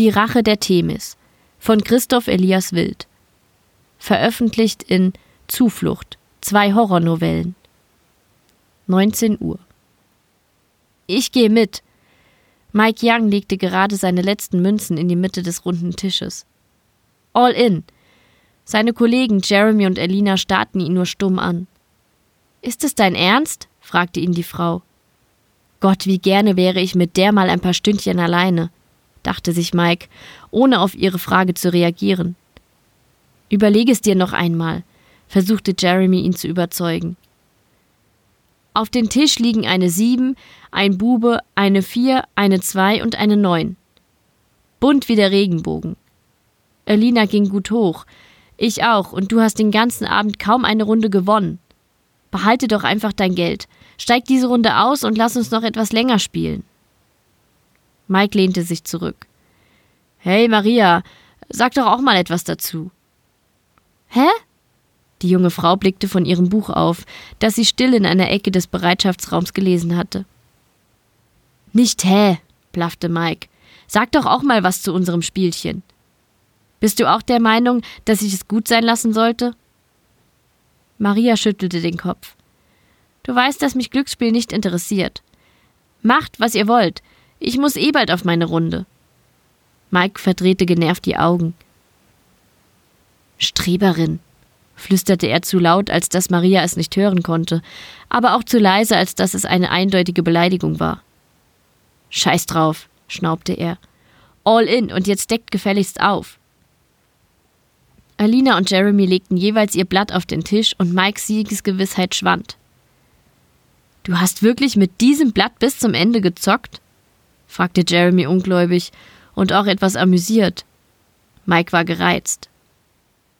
Die Rache der Themis von Christoph Elias Wild. Veröffentlicht in Zuflucht, zwei Horrornovellen. 19 Uhr. Ich gehe mit. Mike Young legte gerade seine letzten Münzen in die Mitte des runden Tisches. All in. Seine Kollegen Jeremy und Elina starrten ihn nur stumm an. Ist es dein Ernst? fragte ihn die Frau. Gott, wie gerne wäre ich mit der mal ein paar Stündchen alleine dachte sich Mike, ohne auf ihre Frage zu reagieren. Überlege es dir noch einmal, versuchte Jeremy ihn zu überzeugen. Auf dem Tisch liegen eine Sieben, ein Bube, eine Vier, eine Zwei und eine Neun. Bunt wie der Regenbogen. Elina ging gut hoch. Ich auch, und du hast den ganzen Abend kaum eine Runde gewonnen. Behalte doch einfach dein Geld. Steig diese Runde aus und lass uns noch etwas länger spielen. Mike lehnte sich zurück. Hey Maria, sag doch auch mal etwas dazu. Hä? Die junge Frau blickte von ihrem Buch auf, das sie still in einer Ecke des Bereitschaftsraums gelesen hatte. Nicht hä, blaffte Mike. Sag doch auch mal was zu unserem Spielchen. Bist du auch der Meinung, dass ich es gut sein lassen sollte? Maria schüttelte den Kopf. Du weißt, dass mich Glücksspiel nicht interessiert. Macht, was ihr wollt. Ich muss eh bald auf meine Runde. Mike verdrehte genervt die Augen. Streberin, flüsterte er zu laut, als dass Maria es nicht hören konnte, aber auch zu leise, als dass es eine eindeutige Beleidigung war. Scheiß drauf, schnaubte er. All in und jetzt deckt gefälligst auf. Alina und Jeremy legten jeweils ihr Blatt auf den Tisch und Mikes Siegesgewissheit schwand. Du hast wirklich mit diesem Blatt bis zum Ende gezockt? Fragte Jeremy ungläubig und auch etwas amüsiert. Mike war gereizt.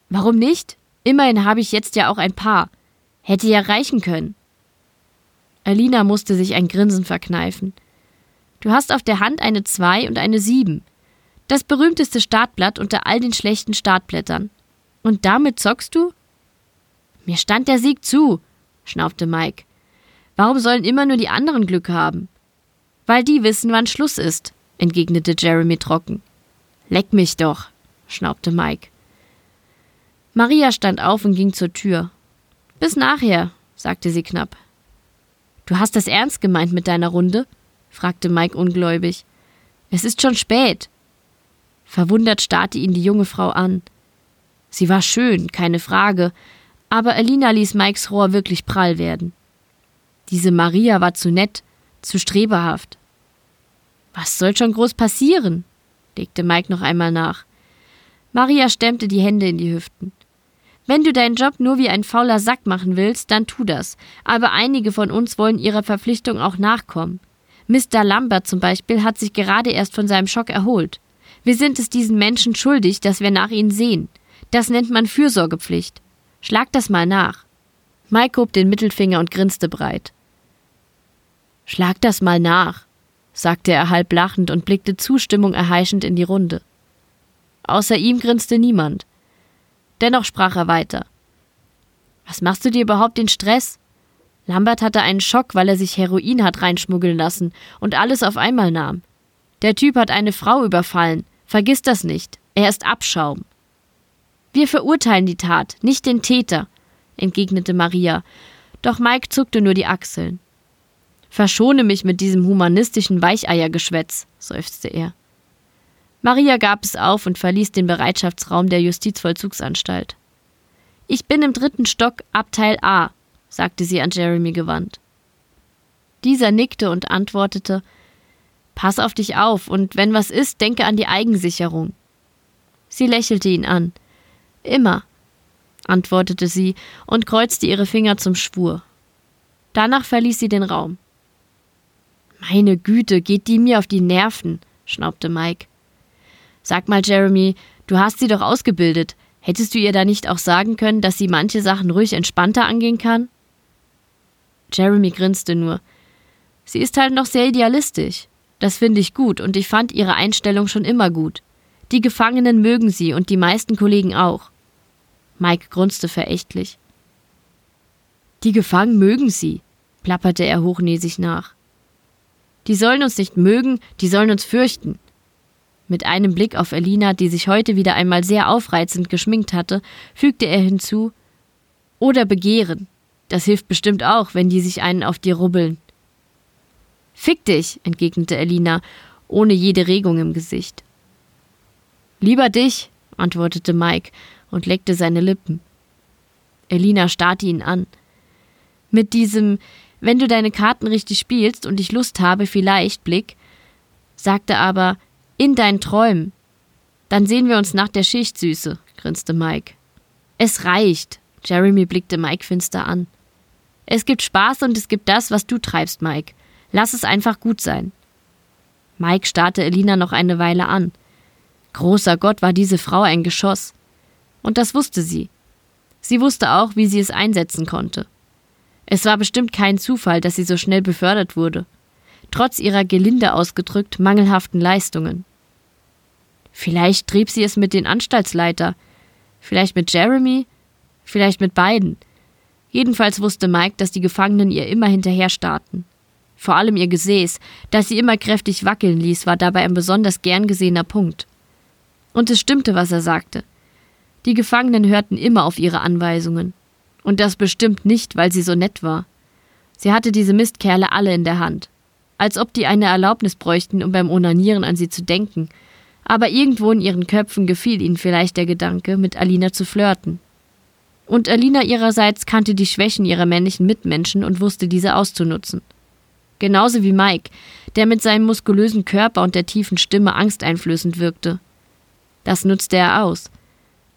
Warum nicht? Immerhin habe ich jetzt ja auch ein Paar. Hätte ja reichen können. Alina musste sich ein Grinsen verkneifen. Du hast auf der Hand eine Zwei und eine Sieben. Das berühmteste Startblatt unter all den schlechten Startblättern. Und damit zockst du? Mir stand der Sieg zu, schnaufte Mike. Warum sollen immer nur die anderen Glück haben? Weil die wissen, wann Schluss ist, entgegnete Jeremy trocken. Leck mich doch, schnaubte Mike. Maria stand auf und ging zur Tür. Bis nachher, sagte sie knapp. Du hast das ernst gemeint mit deiner Runde? fragte Mike ungläubig. Es ist schon spät. Verwundert starrte ihn die junge Frau an. Sie war schön, keine Frage, aber Alina ließ Mikes Rohr wirklich prall werden. Diese Maria war zu nett, zu streberhaft. Was soll schon groß passieren? legte Mike noch einmal nach. Maria stemmte die Hände in die Hüften. Wenn du deinen Job nur wie ein fauler Sack machen willst, dann tu das. Aber einige von uns wollen ihrer Verpflichtung auch nachkommen. Mr. Lambert zum Beispiel hat sich gerade erst von seinem Schock erholt. Wir sind es diesen Menschen schuldig, dass wir nach ihnen sehen. Das nennt man Fürsorgepflicht. Schlag das mal nach. Mike hob den Mittelfinger und grinste breit. Schlag das mal nach, sagte er halb lachend und blickte Zustimmung erheischend in die Runde. Außer ihm grinste niemand. Dennoch sprach er weiter. Was machst du dir überhaupt den Stress? Lambert hatte einen Schock, weil er sich Heroin hat reinschmuggeln lassen und alles auf einmal nahm. Der Typ hat eine Frau überfallen. Vergiss das nicht. Er ist Abschaum. Wir verurteilen die Tat, nicht den Täter, entgegnete Maria. Doch Mike zuckte nur die Achseln. Verschone mich mit diesem humanistischen Weicheiergeschwätz, seufzte er. Maria gab es auf und verließ den Bereitschaftsraum der Justizvollzugsanstalt. Ich bin im dritten Stock, Abteil A, sagte sie an Jeremy gewandt. Dieser nickte und antwortete Pass auf dich auf, und wenn was ist, denke an die Eigensicherung. Sie lächelte ihn an. Immer, antwortete sie und kreuzte ihre Finger zum Schwur. Danach verließ sie den Raum. Meine Güte, geht die mir auf die Nerven, schnaubte Mike. Sag mal, Jeremy, du hast sie doch ausgebildet. Hättest du ihr da nicht auch sagen können, dass sie manche Sachen ruhig entspannter angehen kann? Jeremy grinste nur. Sie ist halt noch sehr idealistisch. Das finde ich gut und ich fand ihre Einstellung schon immer gut. Die Gefangenen mögen sie und die meisten Kollegen auch. Mike grunzte verächtlich. Die Gefangenen mögen sie, plapperte er hochnäsig nach. Die sollen uns nicht mögen, die sollen uns fürchten. Mit einem Blick auf Elina, die sich heute wieder einmal sehr aufreizend geschminkt hatte, fügte er hinzu Oder begehren. Das hilft bestimmt auch, wenn die sich einen auf dir rubbeln. Fick dich, entgegnete Elina, ohne jede Regung im Gesicht. Lieber dich, antwortete Mike und leckte seine Lippen. Elina starrte ihn an. Mit diesem Wenn du deine Karten richtig spielst und ich Lust habe, vielleicht Blick, sagte aber In deinen Träumen. Dann sehen wir uns nach der Schicht, Süße, grinste Mike. Es reicht. Jeremy blickte Mike finster an. Es gibt Spaß und es gibt das, was du treibst, Mike. Lass es einfach gut sein. Mike starrte Elina noch eine Weile an. Großer Gott, war diese Frau ein Geschoss. Und das wusste sie. Sie wusste auch, wie sie es einsetzen konnte. Es war bestimmt kein Zufall, dass sie so schnell befördert wurde, trotz ihrer gelinde ausgedrückt mangelhaften Leistungen. Vielleicht trieb sie es mit den Anstaltsleiter, vielleicht mit Jeremy, vielleicht mit beiden. Jedenfalls wusste Mike, dass die Gefangenen ihr immer hinterher starrten. Vor allem ihr Gesäß, das sie immer kräftig wackeln ließ, war dabei ein besonders gern gesehener Punkt. Und es stimmte, was er sagte. Die Gefangenen hörten immer auf ihre Anweisungen. Und das bestimmt nicht, weil sie so nett war. Sie hatte diese Mistkerle alle in der Hand. Als ob die eine Erlaubnis bräuchten, um beim Onanieren an sie zu denken. Aber irgendwo in ihren Köpfen gefiel ihnen vielleicht der Gedanke, mit Alina zu flirten. Und Alina ihrerseits kannte die Schwächen ihrer männlichen Mitmenschen und wusste diese auszunutzen. Genauso wie Mike, der mit seinem muskulösen Körper und der tiefen Stimme angsteinflößend wirkte. Das nutzte er aus.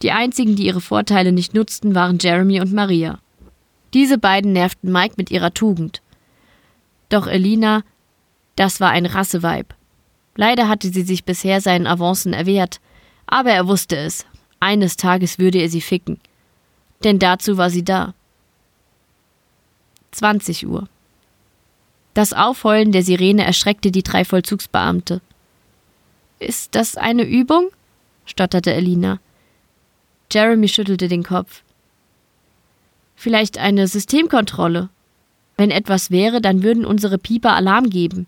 Die einzigen, die ihre Vorteile nicht nutzten, waren Jeremy und Maria. Diese beiden nervten Mike mit ihrer Tugend. Doch Elina, das war ein Rasseweib. Leider hatte sie sich bisher seinen Avancen erwehrt, aber er wusste es. Eines Tages würde er sie ficken. Denn dazu war sie da. 20 Uhr. Das Aufheulen der Sirene erschreckte die drei Vollzugsbeamte. Ist das eine Übung? stotterte Elina. Jeremy schüttelte den Kopf. Vielleicht eine Systemkontrolle. Wenn etwas wäre, dann würden unsere Pieper Alarm geben.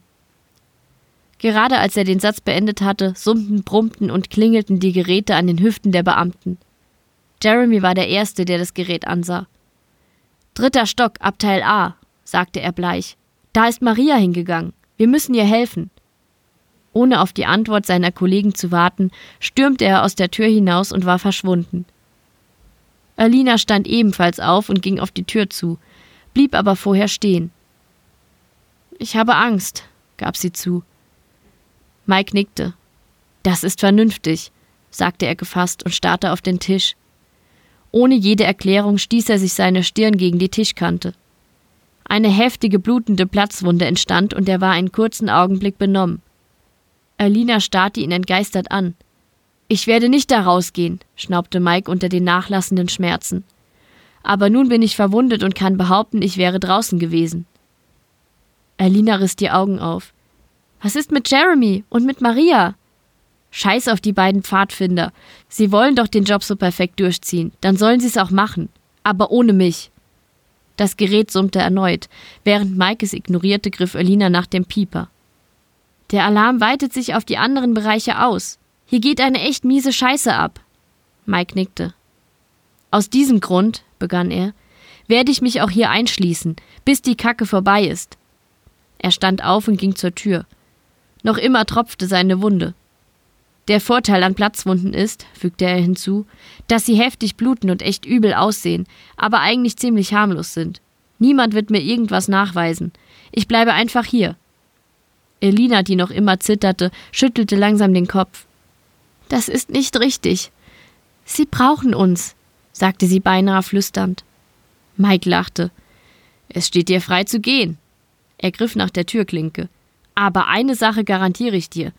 Gerade als er den Satz beendet hatte, summten, brummten und klingelten die Geräte an den Hüften der Beamten. Jeremy war der Erste, der das Gerät ansah. Dritter Stock, Abteil A, sagte er bleich. Da ist Maria hingegangen. Wir müssen ihr helfen. Ohne auf die Antwort seiner Kollegen zu warten, stürmte er aus der Tür hinaus und war verschwunden. Alina stand ebenfalls auf und ging auf die Tür zu, blieb aber vorher stehen. Ich habe Angst, gab sie zu. Mike nickte. Das ist vernünftig, sagte er gefasst und starrte auf den Tisch. Ohne jede Erklärung stieß er sich seine Stirn gegen die Tischkante. Eine heftige blutende Platzwunde entstand und er war einen kurzen Augenblick benommen. Alina starrte ihn entgeistert an. Ich werde nicht da rausgehen, schnaubte Mike unter den nachlassenden Schmerzen. Aber nun bin ich verwundet und kann behaupten, ich wäre draußen gewesen. Alina riss die Augen auf. Was ist mit Jeremy und mit Maria? Scheiß auf die beiden Pfadfinder. Sie wollen doch den Job so perfekt durchziehen. Dann sollen sie es auch machen. Aber ohne mich. Das Gerät summte erneut. Während Mike es ignorierte, griff Alina nach dem Pieper. Der Alarm weitet sich auf die anderen Bereiche aus. Hier geht eine echt miese Scheiße ab. Mike nickte. Aus diesem Grund, begann er, werde ich mich auch hier einschließen, bis die Kacke vorbei ist. Er stand auf und ging zur Tür. Noch immer tropfte seine Wunde. Der Vorteil an Platzwunden ist, fügte er hinzu, dass sie heftig bluten und echt übel aussehen, aber eigentlich ziemlich harmlos sind. Niemand wird mir irgendwas nachweisen. Ich bleibe einfach hier. Elina, die noch immer zitterte, schüttelte langsam den Kopf. Das ist nicht richtig. Sie brauchen uns, sagte sie beinahe flüsternd. Mike lachte. Es steht dir frei zu gehen. Er griff nach der Türklinke. Aber eine Sache garantiere ich dir.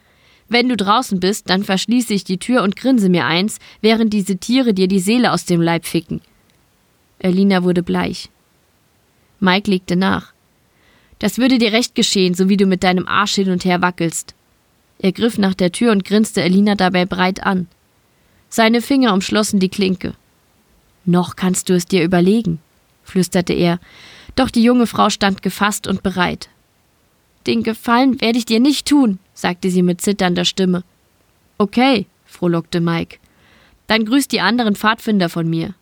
Wenn du draußen bist, dann verschließe ich die Tür und grinse mir eins, während diese Tiere dir die Seele aus dem Leib ficken. Elina wurde bleich. Mike legte nach. Das würde dir recht geschehen, so wie du mit deinem Arsch hin und her wackelst. Er griff nach der Tür und grinste Elina dabei breit an. Seine Finger umschlossen die Klinke. Noch kannst du es dir überlegen, flüsterte er, doch die junge Frau stand gefasst und bereit. Den Gefallen werde ich dir nicht tun, sagte sie mit zitternder Stimme. Okay, frohlockte Mike. Dann grüßt die anderen Pfadfinder von mir.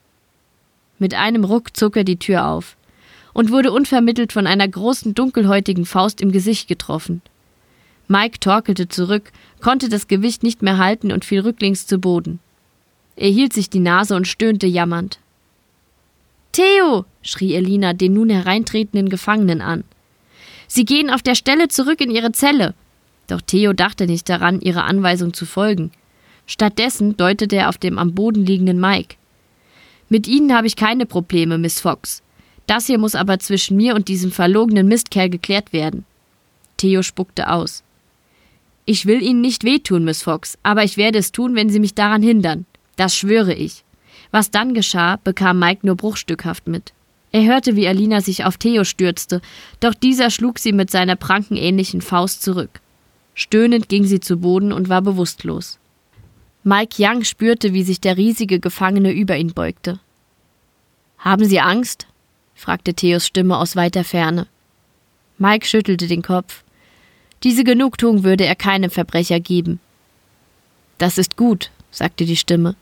Mit einem Ruck zog er die Tür auf und wurde unvermittelt von einer großen dunkelhäutigen Faust im Gesicht getroffen. Mike torkelte zurück, konnte das Gewicht nicht mehr halten und fiel rücklings zu Boden. Er hielt sich die Nase und stöhnte jammernd. Theo! schrie Elina den nun hereintretenden Gefangenen an. Sie gehen auf der Stelle zurück in ihre Zelle. Doch Theo dachte nicht daran, ihrer Anweisung zu folgen. Stattdessen deutete er auf dem am Boden liegenden Mike. Mit Ihnen habe ich keine Probleme, Miss Fox. Das hier muss aber zwischen mir und diesem verlogenen Mistkerl geklärt werden. Theo spuckte aus. Ich will Ihnen nicht wehtun, Miss Fox, aber ich werde es tun, wenn Sie mich daran hindern. Das schwöre ich. Was dann geschah, bekam Mike nur bruchstückhaft mit. Er hörte, wie Alina sich auf Theo stürzte, doch dieser schlug sie mit seiner prankenähnlichen Faust zurück. Stöhnend ging sie zu Boden und war bewusstlos. Mike Young spürte, wie sich der riesige Gefangene über ihn beugte. Haben Sie Angst? fragte Theos Stimme aus weiter Ferne. Mike schüttelte den Kopf. Diese Genugtuung würde er keinem Verbrecher geben. Das ist gut, sagte die Stimme.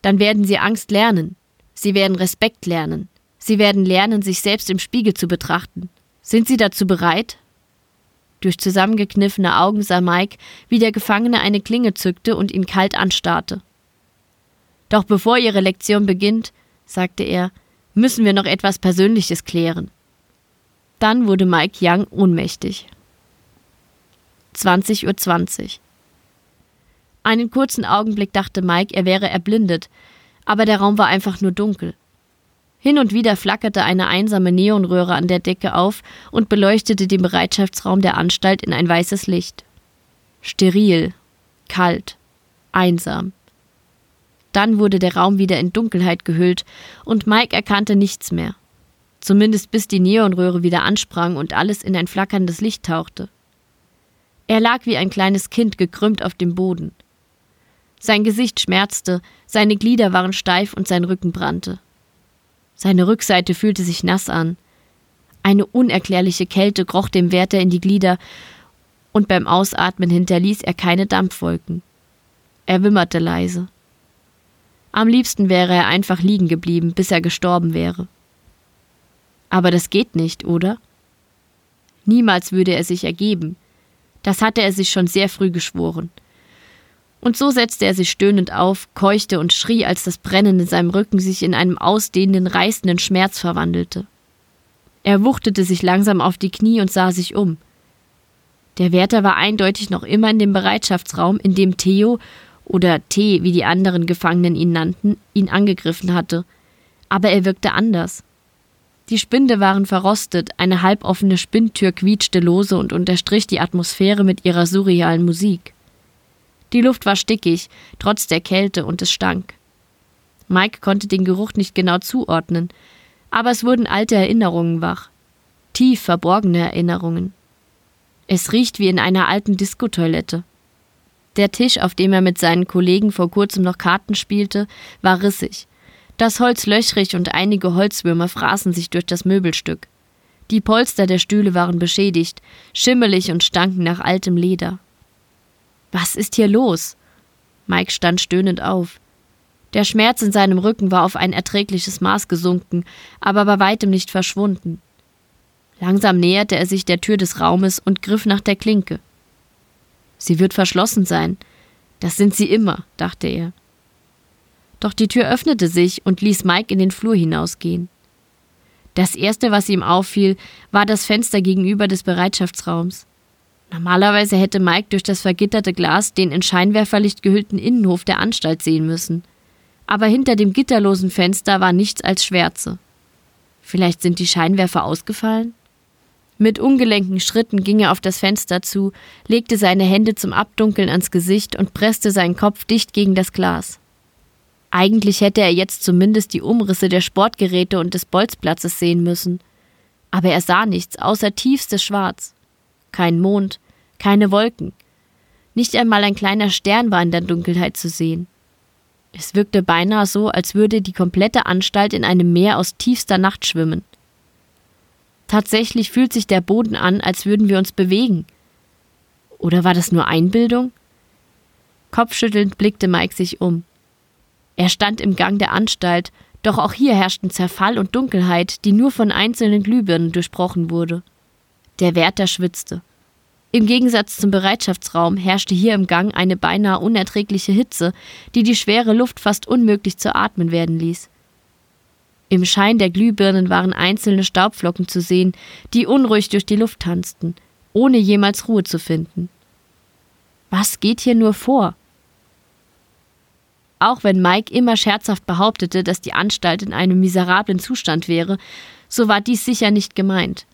Dann werden Sie Angst lernen. Sie werden Respekt lernen. Sie werden lernen, sich selbst im Spiegel zu betrachten. Sind Sie dazu bereit? Durch zusammengekniffene Augen sah Mike, wie der Gefangene eine Klinge zückte und ihn kalt anstarrte. Doch bevor Ihre Lektion beginnt, sagte er, müssen wir noch etwas Persönliches klären. Dann wurde Mike Young ohnmächtig. 20.20 Uhr. 20. Einen kurzen Augenblick dachte Mike, er wäre erblindet, aber der Raum war einfach nur dunkel. Hin und wieder flackerte eine einsame Neonröhre an der Decke auf und beleuchtete den Bereitschaftsraum der Anstalt in ein weißes Licht. Steril, kalt, einsam. Dann wurde der Raum wieder in Dunkelheit gehüllt und Mike erkannte nichts mehr. Zumindest bis die Neonröhre wieder ansprang und alles in ein flackerndes Licht tauchte. Er lag wie ein kleines Kind gekrümmt auf dem Boden. Sein Gesicht schmerzte, seine Glieder waren steif und sein Rücken brannte. Seine Rückseite fühlte sich nass an. Eine unerklärliche Kälte kroch dem Wärter in die Glieder, und beim Ausatmen hinterließ er keine Dampfwolken. Er wimmerte leise. Am liebsten wäre er einfach liegen geblieben, bis er gestorben wäre. Aber das geht nicht, oder? Niemals würde er sich ergeben. Das hatte er sich schon sehr früh geschworen. Und so setzte er sich stöhnend auf, keuchte und schrie, als das Brennen in seinem Rücken sich in einem ausdehnenden, reißenden Schmerz verwandelte. Er wuchtete sich langsam auf die Knie und sah sich um. Der Wärter war eindeutig noch immer in dem Bereitschaftsraum, in dem Theo oder T, wie die anderen Gefangenen ihn nannten, ihn angegriffen hatte. Aber er wirkte anders. Die Spinde waren verrostet, eine halboffene Spinntür quietschte lose und unterstrich die Atmosphäre mit ihrer surrealen Musik. Die Luft war stickig, trotz der Kälte, und es stank. Mike konnte den Geruch nicht genau zuordnen, aber es wurden alte Erinnerungen wach. Tief verborgene Erinnerungen. Es riecht wie in einer alten Diskotoilette. Der Tisch, auf dem er mit seinen Kollegen vor kurzem noch Karten spielte, war rissig. Das Holz löchrig und einige Holzwürmer fraßen sich durch das Möbelstück. Die Polster der Stühle waren beschädigt, schimmelig und stanken nach altem Leder. Was ist hier los? Mike stand stöhnend auf. Der Schmerz in seinem Rücken war auf ein erträgliches Maß gesunken, aber bei weitem nicht verschwunden. Langsam näherte er sich der Tür des Raumes und griff nach der Klinke. Sie wird verschlossen sein. Das sind sie immer, dachte er. Doch die Tür öffnete sich und ließ Mike in den Flur hinausgehen. Das erste, was ihm auffiel, war das Fenster gegenüber des Bereitschaftsraums. Normalerweise hätte Mike durch das vergitterte Glas den in Scheinwerferlicht gehüllten Innenhof der Anstalt sehen müssen. Aber hinter dem gitterlosen Fenster war nichts als Schwärze. Vielleicht sind die Scheinwerfer ausgefallen? Mit ungelenken Schritten ging er auf das Fenster zu, legte seine Hände zum Abdunkeln ans Gesicht und presste seinen Kopf dicht gegen das Glas. Eigentlich hätte er jetzt zumindest die Umrisse der Sportgeräte und des Bolzplatzes sehen müssen. Aber er sah nichts außer tiefstes Schwarz. Kein Mond, keine Wolken. Nicht einmal ein kleiner Stern war in der Dunkelheit zu sehen. Es wirkte beinahe so, als würde die komplette Anstalt in einem Meer aus tiefster Nacht schwimmen. Tatsächlich fühlt sich der Boden an, als würden wir uns bewegen. Oder war das nur Einbildung? Kopfschüttelnd blickte Mike sich um. Er stand im Gang der Anstalt, doch auch hier herrschten Zerfall und Dunkelheit, die nur von einzelnen Glühbirnen durchbrochen wurde. Der Wärter schwitzte. Im Gegensatz zum Bereitschaftsraum herrschte hier im Gang eine beinahe unerträgliche Hitze, die die schwere Luft fast unmöglich zu atmen werden ließ. Im Schein der Glühbirnen waren einzelne Staubflocken zu sehen, die unruhig durch die Luft tanzten, ohne jemals Ruhe zu finden. Was geht hier nur vor? Auch wenn Mike immer scherzhaft behauptete, dass die Anstalt in einem miserablen Zustand wäre, so war dies sicher nicht gemeint.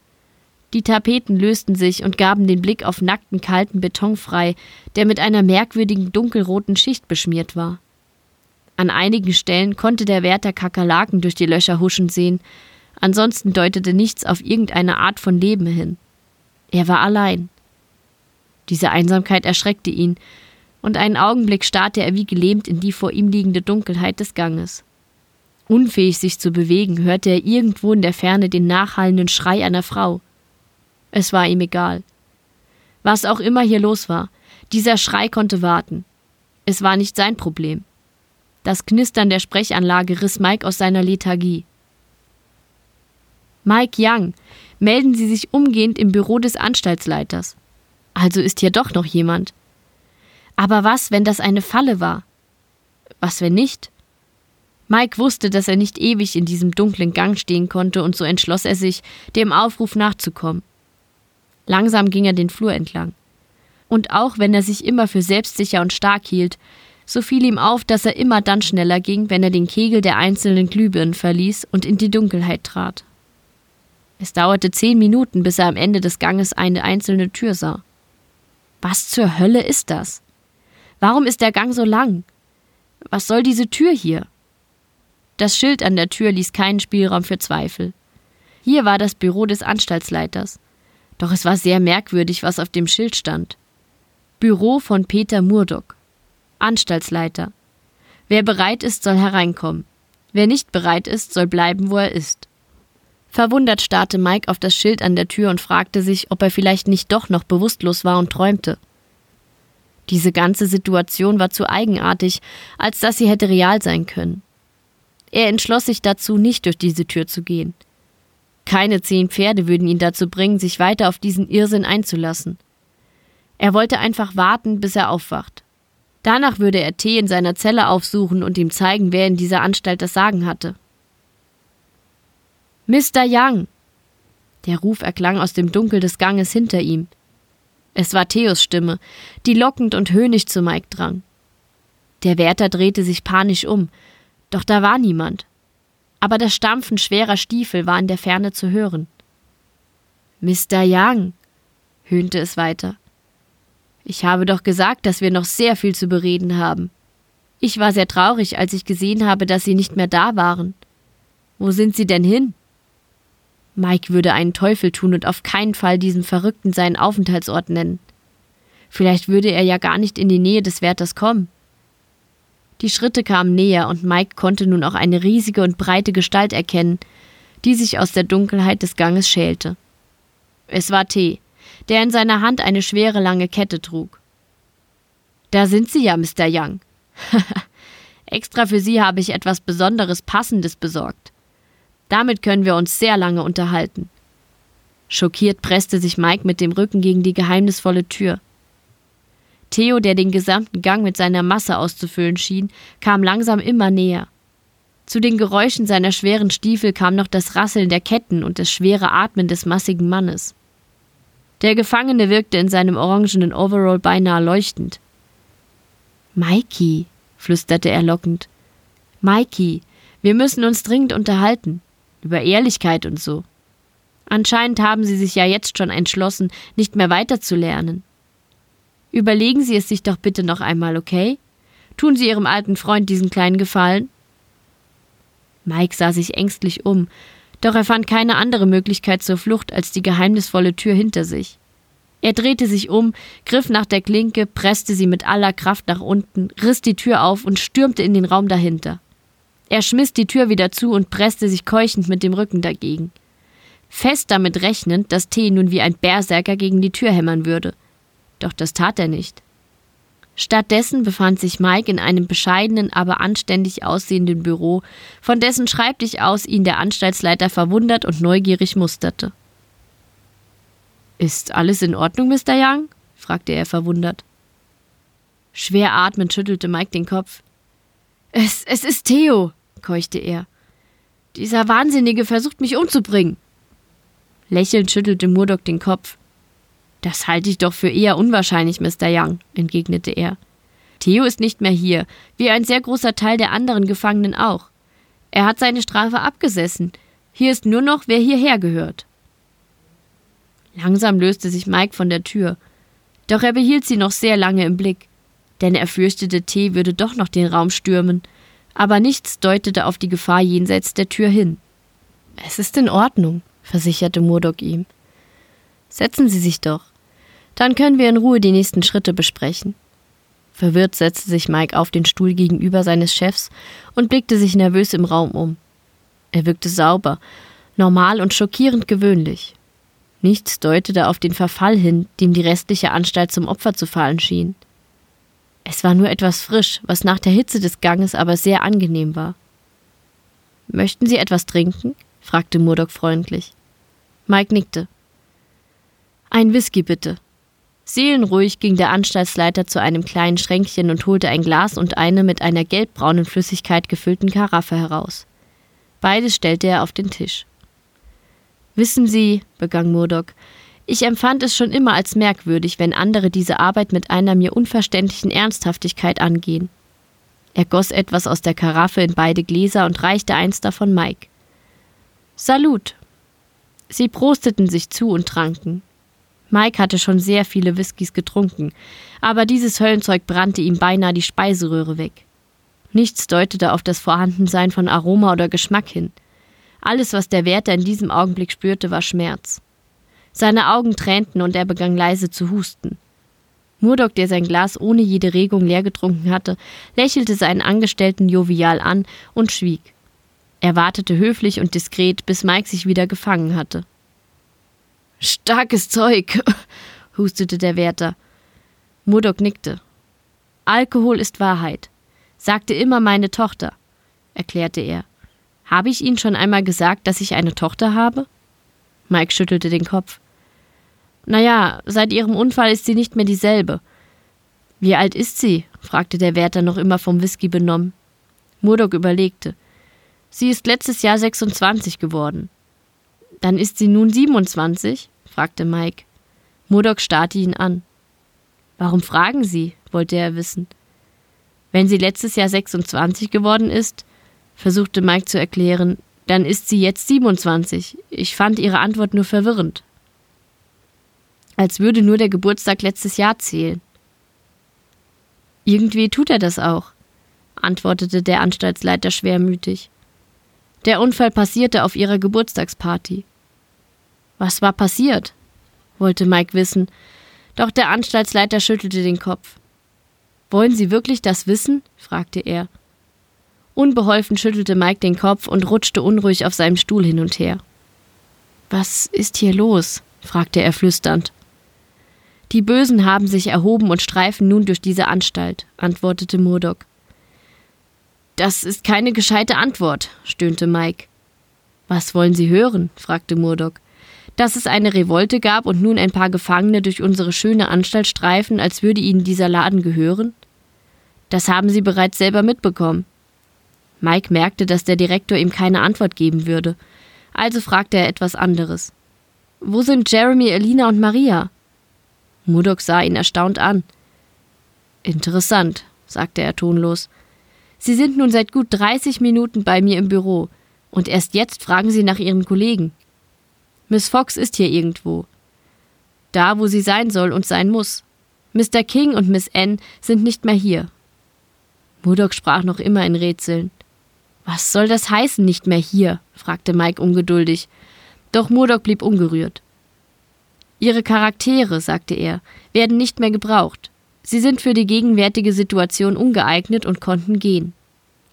Die Tapeten lösten sich und gaben den Blick auf nackten, kalten Beton frei, der mit einer merkwürdigen dunkelroten Schicht beschmiert war. An einigen Stellen konnte der Wärter Kakerlaken durch die Löcher huschen sehen, ansonsten deutete nichts auf irgendeine Art von Leben hin. Er war allein. Diese Einsamkeit erschreckte ihn, und einen Augenblick starrte er wie gelähmt in die vor ihm liegende Dunkelheit des Ganges. Unfähig sich zu bewegen, hörte er irgendwo in der Ferne den nachhallenden Schrei einer Frau. Es war ihm egal. Was auch immer hier los war, dieser Schrei konnte warten. Es war nicht sein Problem. Das Knistern der Sprechanlage riss Mike aus seiner Lethargie. Mike Young, melden Sie sich umgehend im Büro des Anstaltsleiters. Also ist hier doch noch jemand. Aber was, wenn das eine Falle war? Was, wenn nicht? Mike wusste, dass er nicht ewig in diesem dunklen Gang stehen konnte, und so entschloss er sich, dem Aufruf nachzukommen. Langsam ging er den Flur entlang. Und auch wenn er sich immer für selbstsicher und stark hielt, so fiel ihm auf, dass er immer dann schneller ging, wenn er den Kegel der einzelnen Glühbirnen verließ und in die Dunkelheit trat. Es dauerte zehn Minuten, bis er am Ende des Ganges eine einzelne Tür sah. Was zur Hölle ist das? Warum ist der Gang so lang? Was soll diese Tür hier? Das Schild an der Tür ließ keinen Spielraum für Zweifel. Hier war das Büro des Anstaltsleiters. Doch es war sehr merkwürdig, was auf dem Schild stand. Büro von Peter Murdock. Anstaltsleiter. Wer bereit ist, soll hereinkommen. Wer nicht bereit ist, soll bleiben, wo er ist. Verwundert starrte Mike auf das Schild an der Tür und fragte sich, ob er vielleicht nicht doch noch bewusstlos war und träumte. Diese ganze Situation war zu eigenartig, als dass sie hätte real sein können. Er entschloss sich dazu, nicht durch diese Tür zu gehen. Keine zehn Pferde würden ihn dazu bringen, sich weiter auf diesen Irrsinn einzulassen. Er wollte einfach warten, bis er aufwacht. Danach würde er Tee in seiner Zelle aufsuchen und ihm zeigen, wer in dieser Anstalt das Sagen hatte. Mr. Young! Der Ruf erklang aus dem Dunkel des Ganges hinter ihm. Es war Theos Stimme, die lockend und höhnisch zu Mike drang. Der Wärter drehte sich panisch um, doch da war niemand. Aber das Stampfen schwerer Stiefel war in der Ferne zu hören. Mr. Young, höhnte es weiter. Ich habe doch gesagt, dass wir noch sehr viel zu bereden haben. Ich war sehr traurig, als ich gesehen habe, dass Sie nicht mehr da waren. Wo sind Sie denn hin? Mike würde einen Teufel tun und auf keinen Fall diesem Verrückten seinen Aufenthaltsort nennen. Vielleicht würde er ja gar nicht in die Nähe des Wärters kommen. Die Schritte kamen näher und Mike konnte nun auch eine riesige und breite Gestalt erkennen, die sich aus der Dunkelheit des Ganges schälte. Es war T, der in seiner Hand eine schwere lange Kette trug. Da sind Sie ja, Mr. Young. Extra für Sie habe ich etwas Besonderes Passendes besorgt. Damit können wir uns sehr lange unterhalten. Schockiert presste sich Mike mit dem Rücken gegen die geheimnisvolle Tür. Theo, der den gesamten Gang mit seiner Masse auszufüllen schien, kam langsam immer näher. Zu den Geräuschen seiner schweren Stiefel kam noch das Rasseln der Ketten und das schwere Atmen des massigen Mannes. Der Gefangene wirkte in seinem orangenen Overall beinahe leuchtend. Mikey, flüsterte er lockend. Mikey, wir müssen uns dringend unterhalten über Ehrlichkeit und so. Anscheinend haben Sie sich ja jetzt schon entschlossen, nicht mehr weiterzulernen. Überlegen Sie es sich doch bitte noch einmal, okay? Tun Sie Ihrem alten Freund diesen kleinen Gefallen? Mike sah sich ängstlich um, doch er fand keine andere Möglichkeit zur Flucht als die geheimnisvolle Tür hinter sich. Er drehte sich um, griff nach der Klinke, presste sie mit aller Kraft nach unten, riss die Tür auf und stürmte in den Raum dahinter. Er schmiss die Tür wieder zu und presste sich keuchend mit dem Rücken dagegen. Fest damit rechnend, dass T nun wie ein Berserker gegen die Tür hämmern würde. Doch das tat er nicht. Stattdessen befand sich Mike in einem bescheidenen, aber anständig aussehenden Büro, von dessen Schreibtisch aus ihn der Anstaltsleiter verwundert und neugierig musterte. Ist alles in Ordnung, Mr. Young? fragte er verwundert. Schwer atmend schüttelte Mike den Kopf. Es, es ist Theo, keuchte er. Dieser Wahnsinnige versucht mich umzubringen. Lächelnd schüttelte Murdoch den Kopf. Das halte ich doch für eher unwahrscheinlich, Mr. Young, entgegnete er. Theo ist nicht mehr hier, wie ein sehr großer Teil der anderen Gefangenen auch. Er hat seine Strafe abgesessen. Hier ist nur noch, wer hierher gehört. Langsam löste sich Mike von der Tür. Doch er behielt sie noch sehr lange im Blick, denn er fürchtete, T würde doch noch den Raum stürmen, aber nichts deutete auf die Gefahr jenseits der Tür hin. Es ist in Ordnung, versicherte Murdoch ihm. Setzen Sie sich doch. Dann können wir in Ruhe die nächsten Schritte besprechen. Verwirrt setzte sich Mike auf den Stuhl gegenüber seines Chefs und blickte sich nervös im Raum um. Er wirkte sauber, normal und schockierend gewöhnlich. Nichts deutete auf den Verfall hin, dem die restliche Anstalt zum Opfer zu fallen schien. Es war nur etwas frisch, was nach der Hitze des Ganges aber sehr angenehm war. Möchten Sie etwas trinken? fragte Murdoch freundlich. Mike nickte. Ein Whisky bitte. Seelenruhig ging der Anstaltsleiter zu einem kleinen Schränkchen und holte ein Glas und eine mit einer gelbbraunen Flüssigkeit gefüllten Karaffe heraus. Beides stellte er auf den Tisch. Wissen Sie, begann Murdoch, ich empfand es schon immer als merkwürdig, wenn andere diese Arbeit mit einer mir unverständlichen Ernsthaftigkeit angehen. Er goss etwas aus der Karaffe in beide Gläser und reichte eins davon Mike. Salut! Sie prosteten sich zu und tranken. Mike hatte schon sehr viele Whiskys getrunken, aber dieses Höllenzeug brannte ihm beinahe die Speiseröhre weg. Nichts deutete auf das Vorhandensein von Aroma oder Geschmack hin. Alles, was der Wärter in diesem Augenblick spürte, war Schmerz. Seine Augen tränten und er begann leise zu husten. Murdoch, der sein Glas ohne jede Regung leer getrunken hatte, lächelte seinen Angestellten jovial an und schwieg. Er wartete höflich und diskret, bis Mike sich wieder gefangen hatte. Starkes Zeug, hustete der Wärter. Murdoch nickte. Alkohol ist Wahrheit, sagte immer meine Tochter, erklärte er. Habe ich Ihnen schon einmal gesagt, dass ich eine Tochter habe? Mike schüttelte den Kopf. Naja, seit ihrem Unfall ist sie nicht mehr dieselbe. Wie alt ist sie? fragte der Wärter noch immer vom Whisky benommen. Murdoch überlegte. Sie ist letztes Jahr 26 geworden. Dann ist sie nun 27? fragte Mike. Murdoch starrte ihn an. Warum fragen Sie? wollte er wissen. Wenn sie letztes Jahr 26 geworden ist, versuchte Mike zu erklären, dann ist sie jetzt 27. Ich fand ihre Antwort nur verwirrend. Als würde nur der Geburtstag letztes Jahr zählen. Irgendwie tut er das auch, antwortete der Anstaltsleiter schwermütig. Der Unfall passierte auf ihrer Geburtstagsparty. Was war passiert? wollte Mike wissen, doch der Anstaltsleiter schüttelte den Kopf. Wollen Sie wirklich das wissen? fragte er. Unbeholfen schüttelte Mike den Kopf und rutschte unruhig auf seinem Stuhl hin und her. Was ist hier los? fragte er flüsternd. Die Bösen haben sich erhoben und streifen nun durch diese Anstalt, antwortete Murdoch. Das ist keine gescheite Antwort, stöhnte Mike. Was wollen Sie hören? fragte Murdoch dass es eine Revolte gab und nun ein paar Gefangene durch unsere schöne Anstalt streifen, als würde ihnen dieser Laden gehören? Das haben sie bereits selber mitbekommen. Mike merkte, dass der Direktor ihm keine Antwort geben würde, also fragte er etwas anderes. Wo sind Jeremy, Elina und Maria? Murdoch sah ihn erstaunt an. Interessant, sagte er tonlos. Sie sind nun seit gut 30 Minuten bei mir im Büro, und erst jetzt fragen Sie nach Ihren Kollegen. Miss Fox ist hier irgendwo. Da, wo sie sein soll und sein muss. Mr. King und Miss N sind nicht mehr hier. Murdoch sprach noch immer in Rätseln. Was soll das heißen, nicht mehr hier? fragte Mike ungeduldig. Doch Murdoch blieb ungerührt. Ihre Charaktere, sagte er, werden nicht mehr gebraucht. Sie sind für die gegenwärtige Situation ungeeignet und konnten gehen.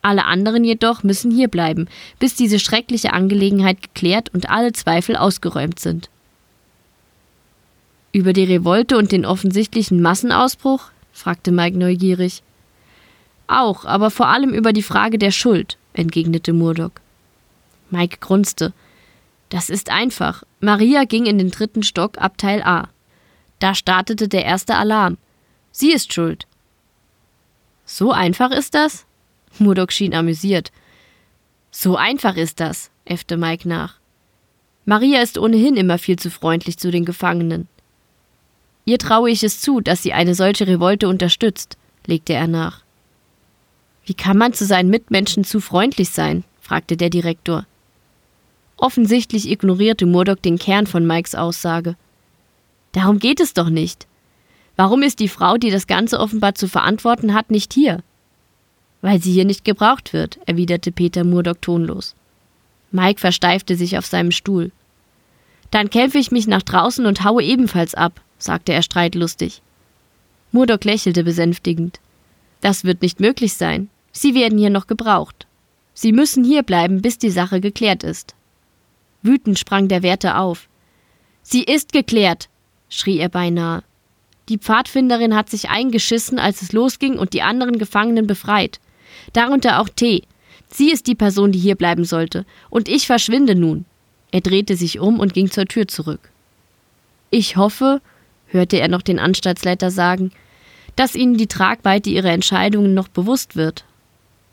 Alle anderen jedoch müssen hierbleiben, bis diese schreckliche Angelegenheit geklärt und alle Zweifel ausgeräumt sind. Über die Revolte und den offensichtlichen Massenausbruch? fragte Mike neugierig. Auch, aber vor allem über die Frage der Schuld, entgegnete Murdoch. Mike grunzte. Das ist einfach. Maria ging in den dritten Stock, Abteil A. Da startete der erste Alarm. Sie ist schuld. So einfach ist das? Murdoch schien amüsiert. So einfach ist das, äffte Mike nach. Maria ist ohnehin immer viel zu freundlich zu den Gefangenen. Ihr traue ich es zu, dass sie eine solche Revolte unterstützt, legte er nach. Wie kann man zu seinen Mitmenschen zu freundlich sein? fragte der Direktor. Offensichtlich ignorierte Murdoch den Kern von Mikes Aussage. Darum geht es doch nicht. Warum ist die Frau, die das Ganze offenbar zu verantworten hat, nicht hier? Weil sie hier nicht gebraucht wird, erwiderte Peter Murdoch tonlos. Mike versteifte sich auf seinem Stuhl. Dann kämpfe ich mich nach draußen und haue ebenfalls ab, sagte er streitlustig. Murdoch lächelte besänftigend. Das wird nicht möglich sein. Sie werden hier noch gebraucht. Sie müssen hier bleiben, bis die Sache geklärt ist. Wütend sprang der Wärter auf. Sie ist geklärt, schrie er beinahe. Die Pfadfinderin hat sich eingeschissen, als es losging und die anderen Gefangenen befreit. Darunter auch T. Sie ist die Person, die hier bleiben sollte. Und ich verschwinde nun. Er drehte sich um und ging zur Tür zurück. Ich hoffe, hörte er noch den Anstaltsleiter sagen, dass Ihnen die Tragweite Ihrer Entscheidungen noch bewusst wird.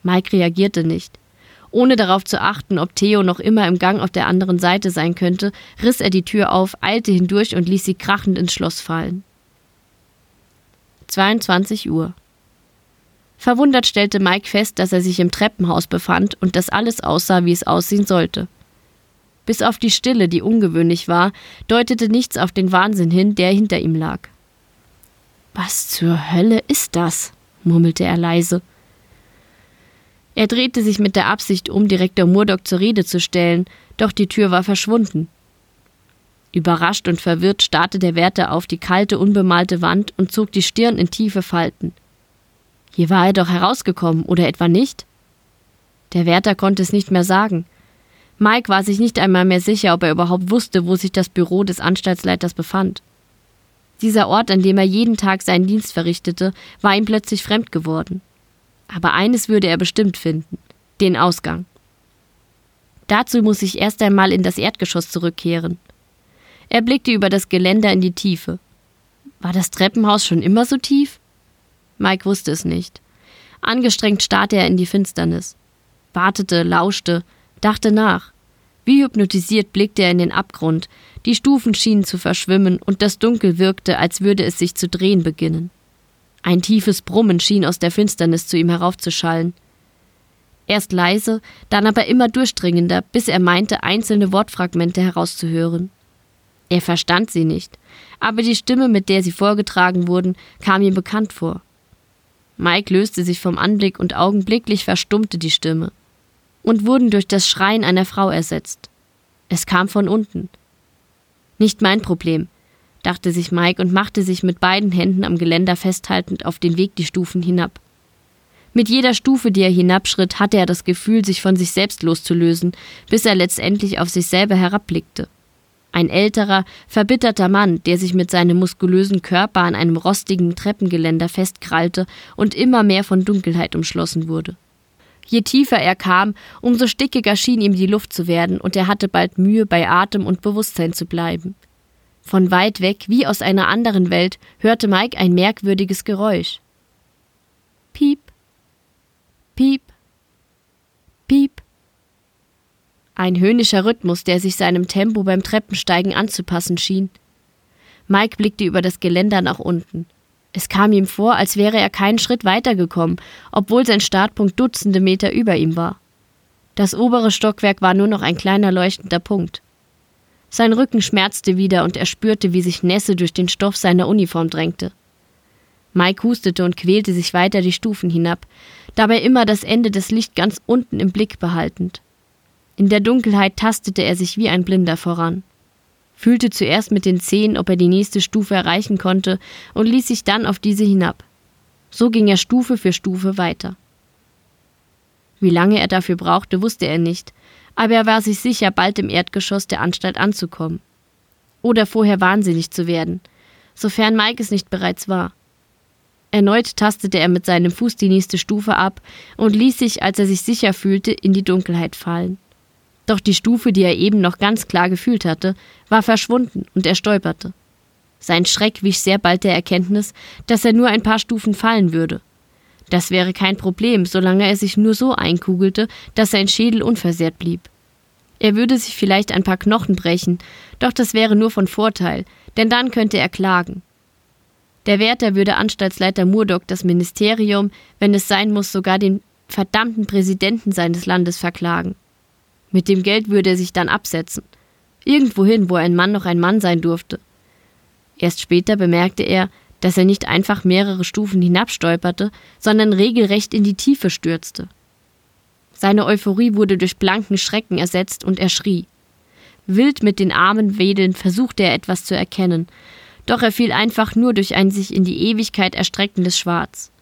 Mike reagierte nicht. Ohne darauf zu achten, ob Theo noch immer im Gang auf der anderen Seite sein könnte, riss er die Tür auf, eilte hindurch und ließ sie krachend ins Schloss fallen. 22 Uhr. Verwundert stellte Mike fest, dass er sich im Treppenhaus befand und dass alles aussah, wie es aussehen sollte. Bis auf die Stille, die ungewöhnlich war, deutete nichts auf den Wahnsinn hin, der hinter ihm lag. Was zur Hölle ist das? murmelte er leise. Er drehte sich mit der Absicht um, Direktor Murdoch zur Rede zu stellen, doch die Tür war verschwunden. Überrascht und verwirrt starrte der Wärter auf die kalte, unbemalte Wand und zog die Stirn in tiefe Falten. Hier war er doch herausgekommen, oder etwa nicht? Der Wärter konnte es nicht mehr sagen. Mike war sich nicht einmal mehr sicher, ob er überhaupt wusste, wo sich das Büro des Anstaltsleiters befand. Dieser Ort, an dem er jeden Tag seinen Dienst verrichtete, war ihm plötzlich fremd geworden. Aber eines würde er bestimmt finden den Ausgang. Dazu muss ich erst einmal in das Erdgeschoss zurückkehren. Er blickte über das Geländer in die Tiefe. War das Treppenhaus schon immer so tief? Mike wusste es nicht. Angestrengt starrte er in die Finsternis. Wartete, lauschte, dachte nach. Wie hypnotisiert blickte er in den Abgrund, die Stufen schienen zu verschwimmen und das Dunkel wirkte, als würde es sich zu drehen beginnen. Ein tiefes Brummen schien aus der Finsternis zu ihm heraufzuschallen. Erst leise, dann aber immer durchdringender, bis er meinte, einzelne Wortfragmente herauszuhören. Er verstand sie nicht, aber die Stimme, mit der sie vorgetragen wurden, kam ihm bekannt vor. Mike löste sich vom Anblick und augenblicklich verstummte die Stimme und wurden durch das Schreien einer Frau ersetzt. Es kam von unten. Nicht mein Problem, dachte sich Mike und machte sich mit beiden Händen am Geländer festhaltend auf den Weg die Stufen hinab. Mit jeder Stufe, die er hinabschritt, hatte er das Gefühl, sich von sich selbst loszulösen, bis er letztendlich auf sich selber herabblickte. Ein älterer, verbitterter Mann, der sich mit seinem muskulösen Körper an einem rostigen Treppengeländer festkrallte und immer mehr von Dunkelheit umschlossen wurde. Je tiefer er kam, umso stickiger schien ihm die Luft zu werden, und er hatte bald Mühe, bei Atem und Bewusstsein zu bleiben. Von weit weg, wie aus einer anderen Welt, hörte Mike ein merkwürdiges Geräusch. Piep, piep, piep. Ein höhnischer Rhythmus, der sich seinem Tempo beim Treppensteigen anzupassen schien. Mike blickte über das Geländer nach unten. Es kam ihm vor, als wäre er keinen Schritt weitergekommen, obwohl sein Startpunkt Dutzende Meter über ihm war. Das obere Stockwerk war nur noch ein kleiner leuchtender Punkt. Sein Rücken schmerzte wieder und er spürte, wie sich Nässe durch den Stoff seiner Uniform drängte. Mike hustete und quälte sich weiter die Stufen hinab, dabei immer das Ende des Lichts ganz unten im Blick behaltend. In der Dunkelheit tastete er sich wie ein Blinder voran, fühlte zuerst mit den Zehen, ob er die nächste Stufe erreichen konnte, und ließ sich dann auf diese hinab. So ging er Stufe für Stufe weiter. Wie lange er dafür brauchte, wusste er nicht, aber er war sich sicher, bald im Erdgeschoss der Anstalt anzukommen. Oder vorher wahnsinnig zu werden, sofern Mike es nicht bereits war. Erneut tastete er mit seinem Fuß die nächste Stufe ab und ließ sich, als er sich sicher fühlte, in die Dunkelheit fallen. Doch die Stufe, die er eben noch ganz klar gefühlt hatte, war verschwunden und er stolperte. Sein Schreck wich sehr bald der Erkenntnis, dass er nur ein paar Stufen fallen würde. Das wäre kein Problem, solange er sich nur so einkugelte, dass sein Schädel unversehrt blieb. Er würde sich vielleicht ein paar Knochen brechen, doch das wäre nur von Vorteil, denn dann könnte er klagen. Der Wärter würde Anstaltsleiter Murdoch das Ministerium, wenn es sein muss, sogar den verdammten Präsidenten seines Landes verklagen. Mit dem Geld würde er sich dann absetzen. Irgendwohin, wo ein Mann noch ein Mann sein durfte. Erst später bemerkte er, dass er nicht einfach mehrere Stufen hinabstolperte, sondern regelrecht in die Tiefe stürzte. Seine Euphorie wurde durch blanken Schrecken ersetzt und er schrie. Wild mit den Armen wedelnd versuchte er etwas zu erkennen, doch er fiel einfach nur durch ein sich in die Ewigkeit erstreckendes Schwarz.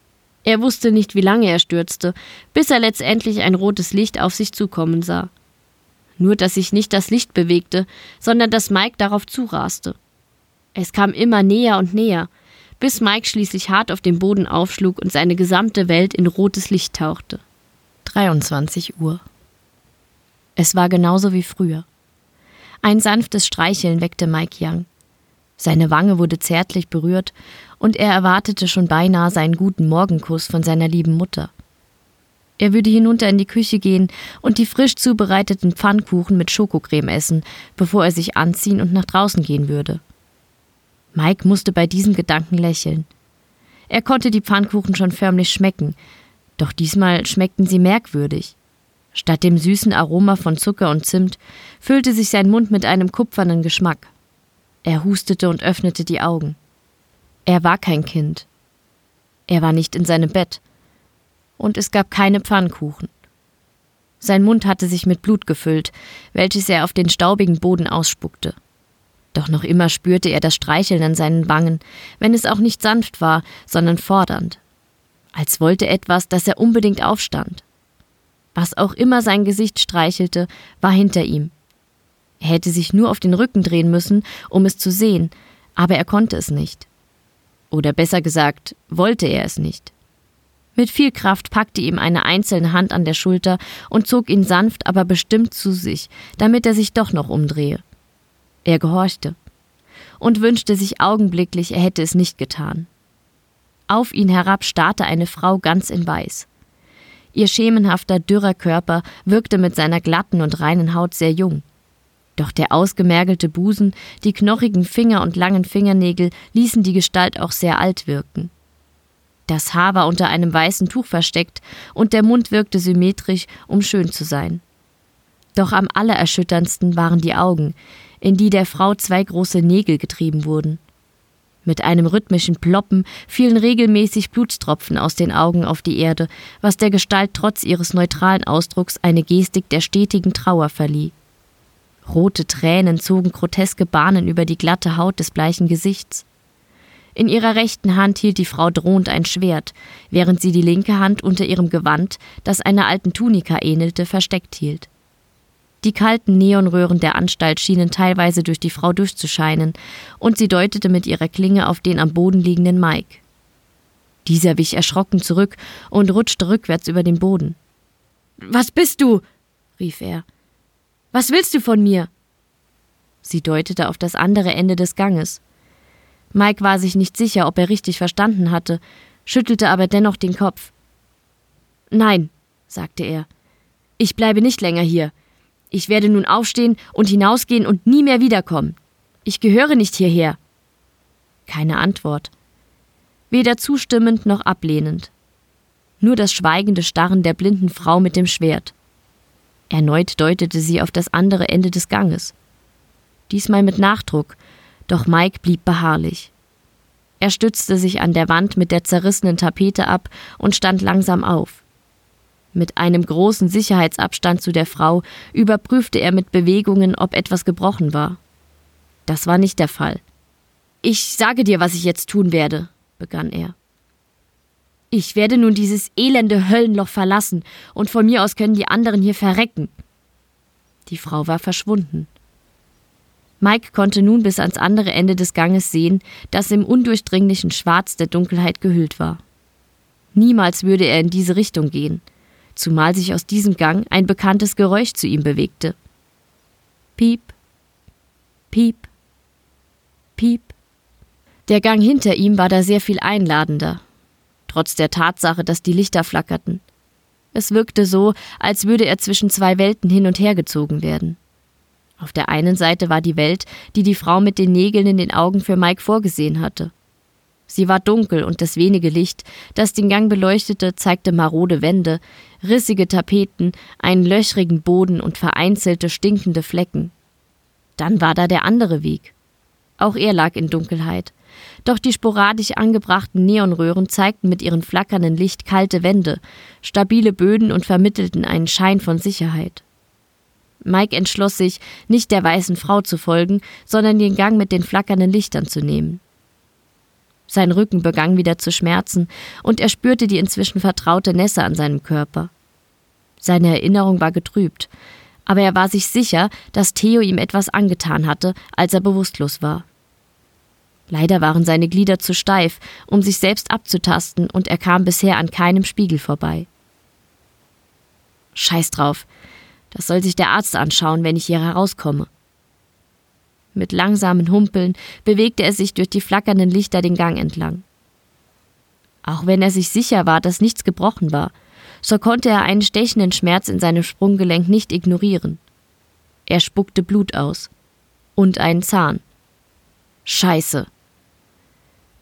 Er wusste nicht, wie lange er stürzte, bis er letztendlich ein rotes Licht auf sich zukommen sah. Nur dass sich nicht das Licht bewegte, sondern dass Mike darauf zuraste. Es kam immer näher und näher, bis Mike schließlich hart auf dem Boden aufschlug und seine gesamte Welt in rotes Licht tauchte. 23 Uhr. Es war genauso wie früher. Ein sanftes Streicheln weckte Mike Young. Seine Wange wurde zärtlich berührt, und er erwartete schon beinahe seinen guten Morgenkuss von seiner lieben Mutter. Er würde hinunter in die Küche gehen und die frisch zubereiteten Pfannkuchen mit Schokocreme essen, bevor er sich anziehen und nach draußen gehen würde. Mike musste bei diesem Gedanken lächeln. Er konnte die Pfannkuchen schon förmlich schmecken, doch diesmal schmeckten sie merkwürdig. Statt dem süßen Aroma von Zucker und Zimt füllte sich sein Mund mit einem kupfernen Geschmack. Er hustete und öffnete die Augen. Er war kein Kind. Er war nicht in seinem Bett. Und es gab keine Pfannkuchen. Sein Mund hatte sich mit Blut gefüllt, welches er auf den staubigen Boden ausspuckte. Doch noch immer spürte er das Streicheln an seinen Wangen, wenn es auch nicht sanft war, sondern fordernd. Als wollte etwas, dass er unbedingt aufstand. Was auch immer sein Gesicht streichelte, war hinter ihm, er hätte sich nur auf den Rücken drehen müssen, um es zu sehen, aber er konnte es nicht. Oder besser gesagt, wollte er es nicht. Mit viel Kraft packte ihm eine einzelne Hand an der Schulter und zog ihn sanft, aber bestimmt zu sich, damit er sich doch noch umdrehe. Er gehorchte und wünschte sich augenblicklich, er hätte es nicht getan. Auf ihn herab starrte eine Frau ganz in Weiß. Ihr schemenhafter, dürrer Körper wirkte mit seiner glatten und reinen Haut sehr jung. Doch der ausgemergelte Busen, die knochigen Finger und langen Fingernägel ließen die Gestalt auch sehr alt wirken. Das Haar war unter einem weißen Tuch versteckt und der Mund wirkte symmetrisch, um schön zu sein. Doch am allererschütterndsten waren die Augen, in die der Frau zwei große Nägel getrieben wurden. Mit einem rhythmischen Ploppen fielen regelmäßig Blutstropfen aus den Augen auf die Erde, was der Gestalt trotz ihres neutralen Ausdrucks eine Gestik der stetigen Trauer verlieh. Rote Tränen zogen groteske Bahnen über die glatte Haut des bleichen Gesichts. In ihrer rechten Hand hielt die Frau drohend ein Schwert, während sie die linke Hand unter ihrem Gewand, das einer alten Tunika ähnelte, versteckt hielt. Die kalten Neonröhren der Anstalt schienen teilweise durch die Frau durchzuscheinen, und sie deutete mit ihrer Klinge auf den am Boden liegenden Mike. Dieser wich erschrocken zurück und rutschte rückwärts über den Boden. Was bist du? rief er. Was willst du von mir? Sie deutete auf das andere Ende des Ganges. Mike war sich nicht sicher, ob er richtig verstanden hatte, schüttelte aber dennoch den Kopf. Nein, sagte er. Ich bleibe nicht länger hier. Ich werde nun aufstehen und hinausgehen und nie mehr wiederkommen. Ich gehöre nicht hierher. Keine Antwort. Weder zustimmend noch ablehnend. Nur das schweigende Starren der blinden Frau mit dem Schwert. Erneut deutete sie auf das andere Ende des Ganges. Diesmal mit Nachdruck, doch Mike blieb beharrlich. Er stützte sich an der Wand mit der zerrissenen Tapete ab und stand langsam auf. Mit einem großen Sicherheitsabstand zu der Frau überprüfte er mit Bewegungen, ob etwas gebrochen war. Das war nicht der Fall. Ich sage dir, was ich jetzt tun werde, begann er. Ich werde nun dieses elende Höllenloch verlassen, und von mir aus können die anderen hier verrecken. Die Frau war verschwunden. Mike konnte nun bis ans andere Ende des Ganges sehen, das im undurchdringlichen Schwarz der Dunkelheit gehüllt war. Niemals würde er in diese Richtung gehen, zumal sich aus diesem Gang ein bekanntes Geräusch zu ihm bewegte. Piep, piep, piep. Der Gang hinter ihm war da sehr viel einladender, trotz der Tatsache, dass die Lichter flackerten. Es wirkte so, als würde er zwischen zwei Welten hin und her gezogen werden. Auf der einen Seite war die Welt, die die Frau mit den Nägeln in den Augen für Mike vorgesehen hatte. Sie war dunkel und das wenige Licht, das den Gang beleuchtete, zeigte marode Wände, rissige Tapeten, einen löchrigen Boden und vereinzelte stinkende Flecken. Dann war da der andere Weg. Auch er lag in Dunkelheit. Doch die sporadisch angebrachten Neonröhren zeigten mit ihrem flackernden Licht kalte Wände, stabile Böden und vermittelten einen Schein von Sicherheit. Mike entschloss sich, nicht der weißen Frau zu folgen, sondern den Gang mit den flackernden Lichtern zu nehmen. Sein Rücken begann wieder zu schmerzen, und er spürte die inzwischen vertraute Nässe an seinem Körper. Seine Erinnerung war getrübt, aber er war sich sicher, dass Theo ihm etwas angetan hatte, als er bewusstlos war. Leider waren seine Glieder zu steif, um sich selbst abzutasten, und er kam bisher an keinem Spiegel vorbei. Scheiß drauf, das soll sich der Arzt anschauen, wenn ich hier herauskomme. Mit langsamen Humpeln bewegte er sich durch die flackernden Lichter den Gang entlang. Auch wenn er sich sicher war, dass nichts gebrochen war, so konnte er einen stechenden Schmerz in seinem Sprunggelenk nicht ignorieren. Er spuckte Blut aus. Und einen Zahn. Scheiße.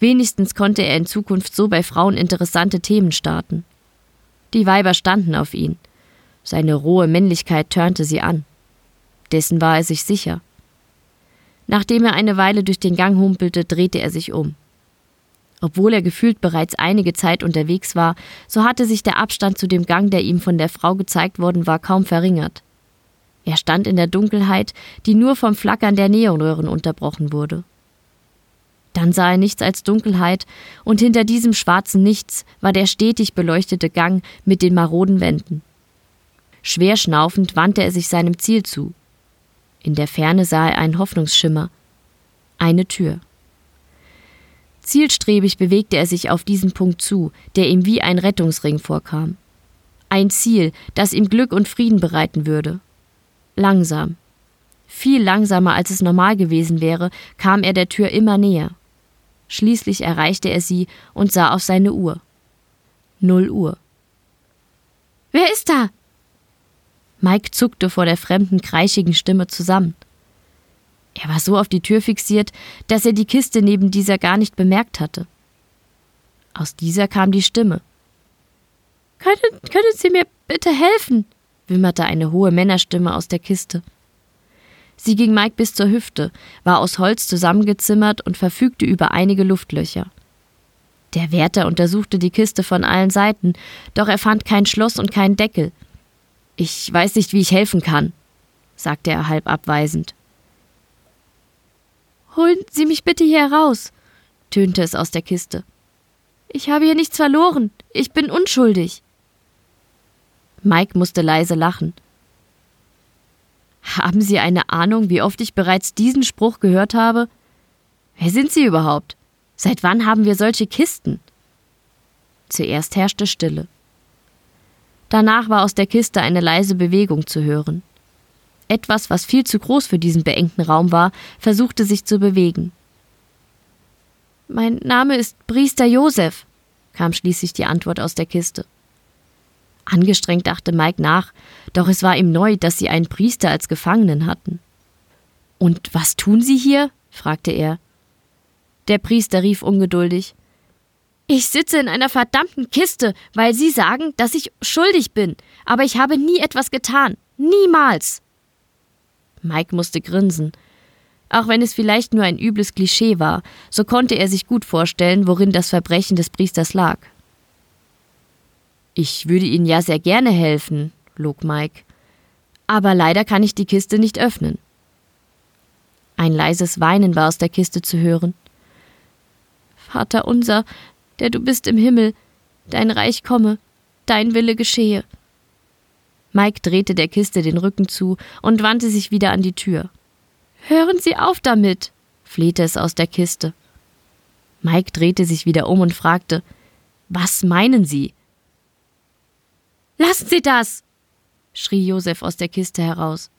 Wenigstens konnte er in Zukunft so bei Frauen interessante Themen starten. Die Weiber standen auf ihn. Seine rohe Männlichkeit törnte sie an. Dessen war er sich sicher. Nachdem er eine Weile durch den Gang humpelte, drehte er sich um. Obwohl er gefühlt bereits einige Zeit unterwegs war, so hatte sich der Abstand zu dem Gang, der ihm von der Frau gezeigt worden war, kaum verringert. Er stand in der Dunkelheit, die nur vom Flackern der Neonröhren unterbrochen wurde. Dann sah er nichts als Dunkelheit, und hinter diesem schwarzen Nichts war der stetig beleuchtete Gang mit den maroden Wänden. Schwer schnaufend wandte er sich seinem Ziel zu. In der Ferne sah er einen Hoffnungsschimmer. Eine Tür. Zielstrebig bewegte er sich auf diesen Punkt zu, der ihm wie ein Rettungsring vorkam. Ein Ziel, das ihm Glück und Frieden bereiten würde. Langsam. Viel langsamer als es normal gewesen wäre, kam er der Tür immer näher. Schließlich erreichte er sie und sah auf seine Uhr. Null Uhr. Wer ist da? Mike zuckte vor der fremden, kreischigen Stimme zusammen. Er war so auf die Tür fixiert, dass er die Kiste neben dieser gar nicht bemerkt hatte. Aus dieser kam die Stimme. Können, können Sie mir bitte helfen? wimmerte eine hohe Männerstimme aus der Kiste. Sie ging Mike bis zur Hüfte, war aus Holz zusammengezimmert und verfügte über einige Luftlöcher. Der Wärter untersuchte die Kiste von allen Seiten, doch er fand kein Schloss und keinen Deckel, ich weiß nicht, wie ich helfen kann, sagte er halb abweisend. Holen Sie mich bitte hier heraus, tönte es aus der Kiste. Ich habe hier nichts verloren. Ich bin unschuldig. Mike musste leise lachen. Haben Sie eine Ahnung, wie oft ich bereits diesen Spruch gehört habe? Wer sind Sie überhaupt? Seit wann haben wir solche Kisten? Zuerst herrschte Stille. Danach war aus der Kiste eine leise Bewegung zu hören. Etwas, was viel zu groß für diesen beengten Raum war, versuchte sich zu bewegen. Mein Name ist Priester Josef, kam schließlich die Antwort aus der Kiste. Angestrengt dachte Mike nach, doch es war ihm neu, dass sie einen Priester als Gefangenen hatten. Und was tun Sie hier? fragte er. Der Priester rief ungeduldig ich sitze in einer verdammten Kiste, weil Sie sagen, dass ich schuldig bin, aber ich habe nie etwas getan. Niemals. Mike musste grinsen. Auch wenn es vielleicht nur ein übles Klischee war, so konnte er sich gut vorstellen, worin das Verbrechen des Priesters lag. Ich würde Ihnen ja sehr gerne helfen, log Mike. Aber leider kann ich die Kiste nicht öffnen. Ein leises Weinen war aus der Kiste zu hören. Vater unser, der du bist im Himmel, dein Reich komme, dein Wille geschehe. Mike drehte der Kiste den Rücken zu und wandte sich wieder an die Tür. Hören Sie auf damit, flehte es aus der Kiste. Mike drehte sich wieder um und fragte Was meinen Sie? Lassen Sie das, schrie Josef aus der Kiste heraus.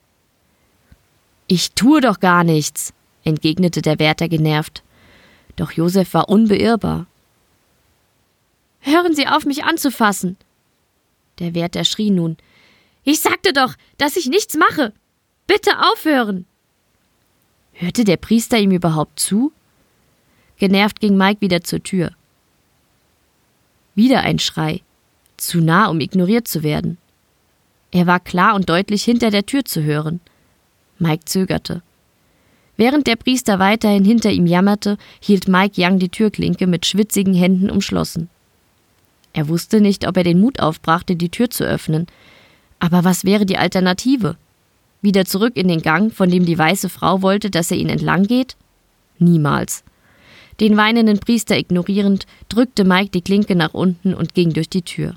Ich tue doch gar nichts, entgegnete der Wärter genervt. Doch Josef war unbeirrbar. Hören Sie auf, mich anzufassen! Der Wärter schrie nun. Ich sagte doch, dass ich nichts mache! Bitte aufhören! Hörte der Priester ihm überhaupt zu? Genervt ging Mike wieder zur Tür. Wieder ein Schrei. Zu nah, um ignoriert zu werden. Er war klar und deutlich hinter der Tür zu hören. Mike zögerte. Während der Priester weiterhin hinter ihm jammerte, hielt Mike Young die Türklinke mit schwitzigen Händen umschlossen. Er wusste nicht, ob er den Mut aufbrachte, die Tür zu öffnen. Aber was wäre die Alternative? Wieder zurück in den Gang, von dem die weiße Frau wollte, dass er ihn entlang geht? Niemals. Den weinenden Priester ignorierend, drückte Mike die Klinke nach unten und ging durch die Tür.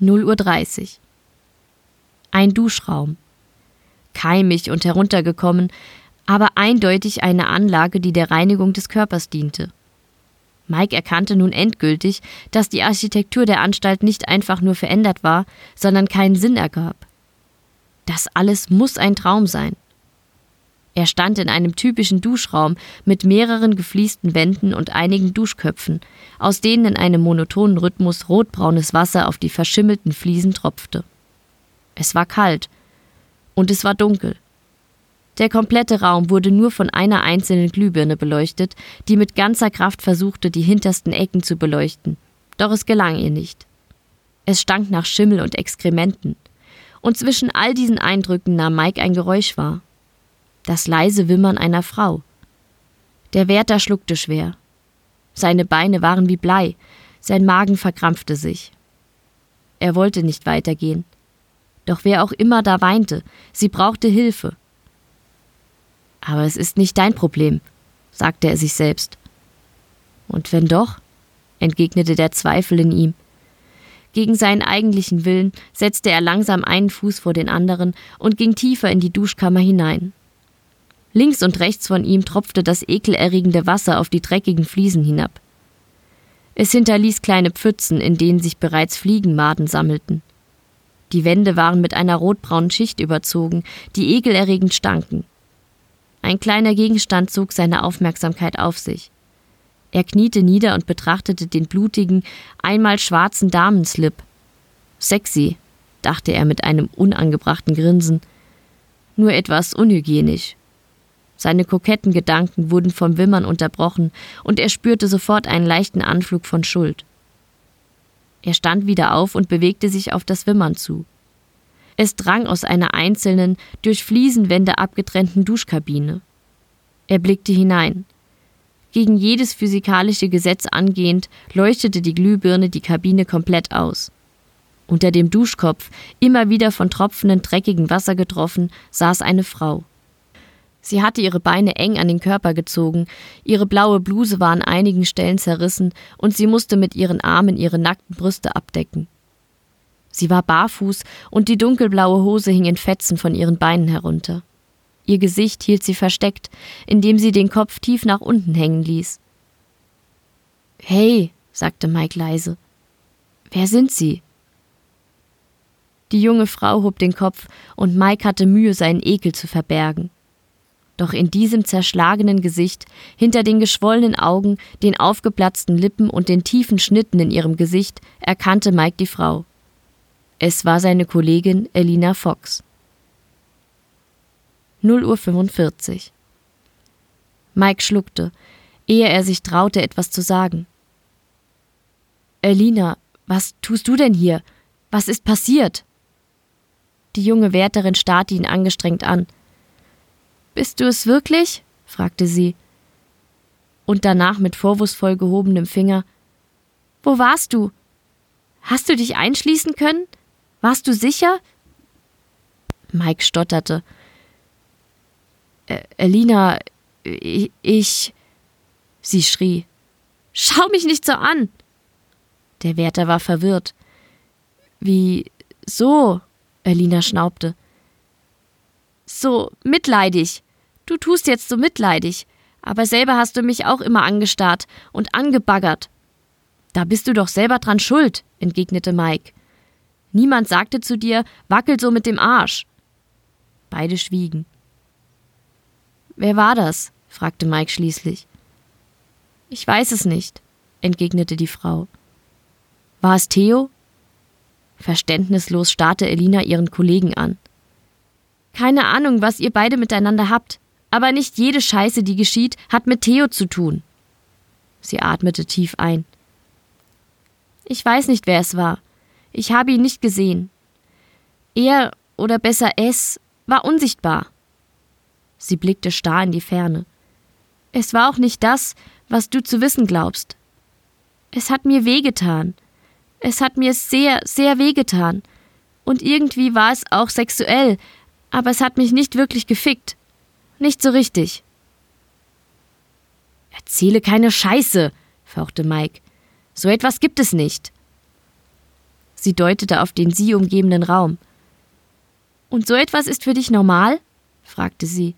0.30 Uhr. Ein Duschraum. Keimig und heruntergekommen, aber eindeutig eine Anlage, die der Reinigung des Körpers diente. Mike erkannte nun endgültig, dass die Architektur der Anstalt nicht einfach nur verändert war, sondern keinen Sinn ergab. Das alles muss ein Traum sein. Er stand in einem typischen Duschraum mit mehreren gefliesten Wänden und einigen Duschköpfen, aus denen in einem monotonen Rhythmus rotbraunes Wasser auf die verschimmelten Fliesen tropfte. Es war kalt und es war dunkel. Der komplette Raum wurde nur von einer einzelnen Glühbirne beleuchtet, die mit ganzer Kraft versuchte, die hintersten Ecken zu beleuchten. Doch es gelang ihr nicht. Es stank nach Schimmel und Exkrementen. Und zwischen all diesen Eindrücken nahm Mike ein Geräusch wahr. Das leise Wimmern einer Frau. Der Wärter schluckte schwer. Seine Beine waren wie Blei, sein Magen verkrampfte sich. Er wollte nicht weitergehen. Doch wer auch immer da weinte, sie brauchte Hilfe. Aber es ist nicht dein Problem, sagte er sich selbst. Und wenn doch? entgegnete der Zweifel in ihm. Gegen seinen eigentlichen Willen setzte er langsam einen Fuß vor den anderen und ging tiefer in die Duschkammer hinein. Links und rechts von ihm tropfte das ekelerregende Wasser auf die dreckigen Fliesen hinab. Es hinterließ kleine Pfützen, in denen sich bereits Fliegenmaden sammelten. Die Wände waren mit einer rotbraunen Schicht überzogen, die ekelerregend stanken. Ein kleiner Gegenstand zog seine Aufmerksamkeit auf sich. Er kniete nieder und betrachtete den blutigen, einmal schwarzen Damenslip. Sexy, dachte er mit einem unangebrachten Grinsen. Nur etwas unhygienisch. Seine koketten Gedanken wurden vom Wimmern unterbrochen, und er spürte sofort einen leichten Anflug von Schuld. Er stand wieder auf und bewegte sich auf das Wimmern zu. Es drang aus einer einzelnen, durch Fliesenwände abgetrennten Duschkabine. Er blickte hinein. Gegen jedes physikalische Gesetz angehend, leuchtete die Glühbirne die Kabine komplett aus. Unter dem Duschkopf, immer wieder von tropfendem dreckigen Wasser getroffen, saß eine Frau. Sie hatte ihre Beine eng an den Körper gezogen, ihre blaue Bluse war an einigen Stellen zerrissen und sie musste mit ihren Armen ihre nackten Brüste abdecken. Sie war barfuß und die dunkelblaue Hose hing in Fetzen von ihren Beinen herunter. Ihr Gesicht hielt sie versteckt, indem sie den Kopf tief nach unten hängen ließ. Hey, sagte Mike leise. Wer sind Sie? Die junge Frau hob den Kopf und Mike hatte Mühe, seinen Ekel zu verbergen. Doch in diesem zerschlagenen Gesicht, hinter den geschwollenen Augen, den aufgeplatzten Lippen und den tiefen Schnitten in ihrem Gesicht, erkannte Mike die Frau. Es war seine Kollegin Elina Fox. 0 Uhr 45. Mike schluckte, ehe er sich traute, etwas zu sagen. Elina, was tust du denn hier? Was ist passiert? Die junge Wärterin starrte ihn angestrengt an. Bist du es wirklich? fragte sie. Und danach mit vorwurfsvoll gehobenem Finger. Wo warst du? Hast du dich einschließen können? Warst du sicher? Mike stotterte. Elina, ich. Sie schrie. Schau mich nicht so an! Der Wärter war verwirrt. Wie so? Elina schnaubte. So mitleidig. Du tust jetzt so mitleidig, aber selber hast du mich auch immer angestarrt und angebaggert. Da bist du doch selber dran schuld, entgegnete Mike. Niemand sagte zu dir, wackel so mit dem Arsch. Beide schwiegen. Wer war das? fragte Mike schließlich. Ich weiß es nicht, entgegnete die Frau. War es Theo? Verständnislos starrte Elina ihren Kollegen an. Keine Ahnung, was ihr beide miteinander habt, aber nicht jede Scheiße, die geschieht, hat mit Theo zu tun. Sie atmete tief ein. Ich weiß nicht, wer es war. Ich habe ihn nicht gesehen. Er, oder besser es, war unsichtbar. Sie blickte starr in die Ferne. Es war auch nicht das, was du zu wissen glaubst. Es hat mir wehgetan. Es hat mir sehr, sehr wehgetan. Und irgendwie war es auch sexuell, aber es hat mich nicht wirklich gefickt. Nicht so richtig. Erzähle keine Scheiße, fauchte Mike. So etwas gibt es nicht. Sie deutete auf den sie umgebenden Raum. Und so etwas ist für dich normal? fragte sie.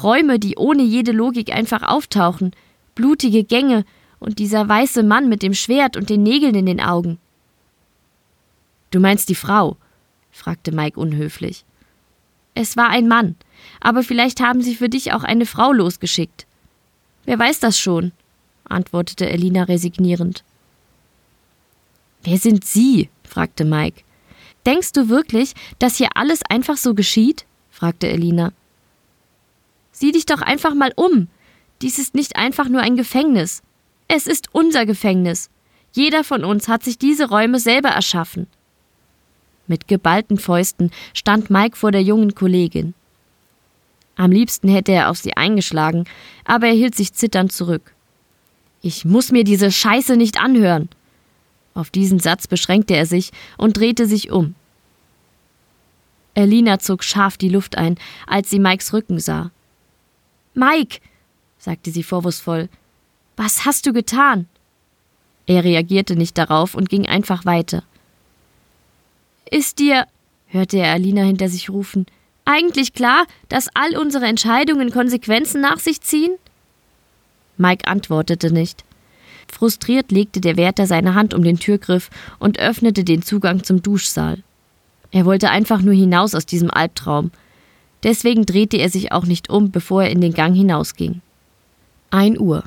Räume, die ohne jede Logik einfach auftauchen, blutige Gänge und dieser weiße Mann mit dem Schwert und den Nägeln in den Augen. Du meinst die Frau? fragte Mike unhöflich. Es war ein Mann, aber vielleicht haben sie für dich auch eine Frau losgeschickt. Wer weiß das schon? antwortete Elina resignierend. Wer sind Sie? fragte Mike. Denkst du wirklich, dass hier alles einfach so geschieht? fragte Elina. Sieh dich doch einfach mal um. Dies ist nicht einfach nur ein Gefängnis. Es ist unser Gefängnis. Jeder von uns hat sich diese Räume selber erschaffen. Mit geballten Fäusten stand Mike vor der jungen Kollegin. Am liebsten hätte er auf sie eingeschlagen, aber er hielt sich zitternd zurück. Ich muss mir diese Scheiße nicht anhören. Auf diesen Satz beschränkte er sich und drehte sich um. Elina zog scharf die Luft ein, als sie Mikes Rücken sah. Mike, sagte sie vorwurfsvoll, was hast du getan? Er reagierte nicht darauf und ging einfach weiter. Ist dir, hörte er Alina hinter sich rufen, eigentlich klar, dass all unsere Entscheidungen Konsequenzen nach sich ziehen? Mike antwortete nicht. Frustriert legte der Wärter seine Hand um den Türgriff und öffnete den Zugang zum Duschsaal. Er wollte einfach nur hinaus aus diesem Albtraum. Deswegen drehte er sich auch nicht um, bevor er in den Gang hinausging. Ein Uhr.